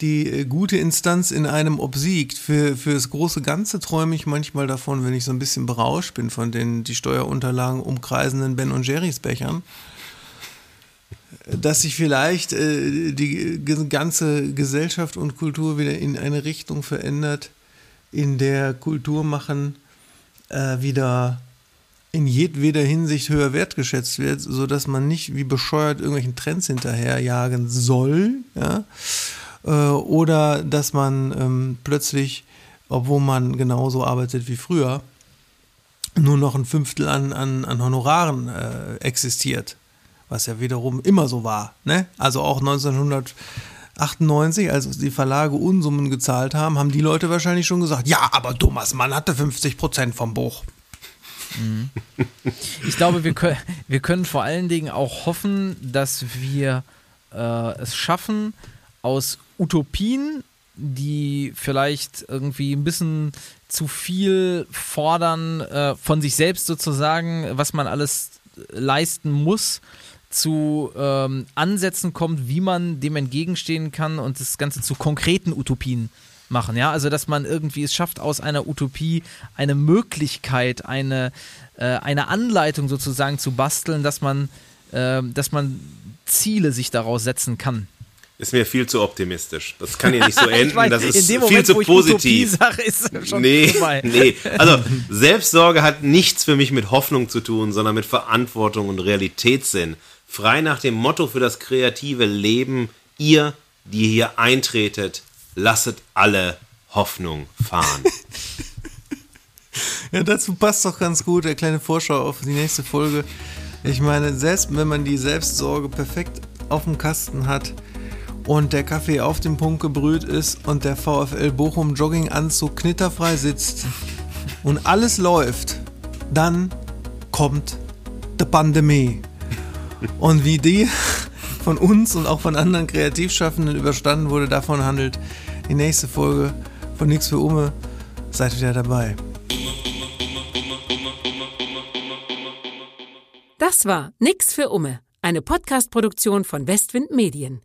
die äh, gute Instanz in einem obsiegt. Für, für das große Ganze träume ich manchmal davon, wenn ich so ein bisschen berauscht bin von den die Steuerunterlagen umkreisenden Ben und Jerry's Bechern, dass sich vielleicht äh, die ganze Gesellschaft und Kultur wieder in eine Richtung verändert, in der Kulturmachen äh, wieder in jedweder Hinsicht höher wertgeschätzt wird, sodass man nicht wie bescheuert irgendwelchen Trends hinterherjagen soll, ja? Äh, oder dass man ähm, plötzlich, obwohl man genauso arbeitet wie früher, nur noch ein Fünftel an, an, an Honoraren äh, existiert, was ja wiederum immer so war. Ne? Also auch 1998, als die Verlage Unsummen gezahlt haben, haben die Leute wahrscheinlich schon gesagt, ja, aber Thomas Mann hatte 50 Prozent vom Buch. Mhm. Ich glaube, wir können, wir können vor allen Dingen auch hoffen, dass wir äh, es schaffen, aus Utopien, die vielleicht irgendwie ein bisschen zu viel fordern äh, von sich selbst sozusagen, was man alles leisten muss, zu ähm, Ansätzen kommt, wie man dem entgegenstehen kann und das Ganze zu konkreten Utopien machen. Ja, also dass man irgendwie es schafft, aus einer Utopie eine Möglichkeit, eine, äh, eine Anleitung sozusagen zu basteln, dass man, äh, dass man Ziele sich daraus setzen kann. Ist mir viel zu optimistisch. Das kann ja nicht so [laughs] enden. weiß, das ist dem viel Moment, zu positiv. Sage, ist schon nee, vorbei. [laughs] nee. Also Selbstsorge hat nichts für mich mit Hoffnung zu tun, sondern mit Verantwortung und Realitätssinn. Frei nach dem Motto für das kreative Leben, ihr, die hier eintretet, lasset alle Hoffnung fahren. [laughs] Ja, dazu passt doch ganz gut der kleine Vorschau auf die nächste Folge. Ich meine, selbst wenn man die Selbstsorge perfekt auf dem Kasten hat und der Kaffee auf dem Punkt gebrüht ist und der VfL Bochum Jogginganzug knitterfrei sitzt und alles läuft, dann kommt die Pandemie. Und wie die von uns und auch von anderen Kreativschaffenden überstanden wurde, davon handelt die nächste Folge von Nix für Ume. Seid wieder dabei. Das war Nix für Umme, eine Podcast-Produktion von Westwind Medien.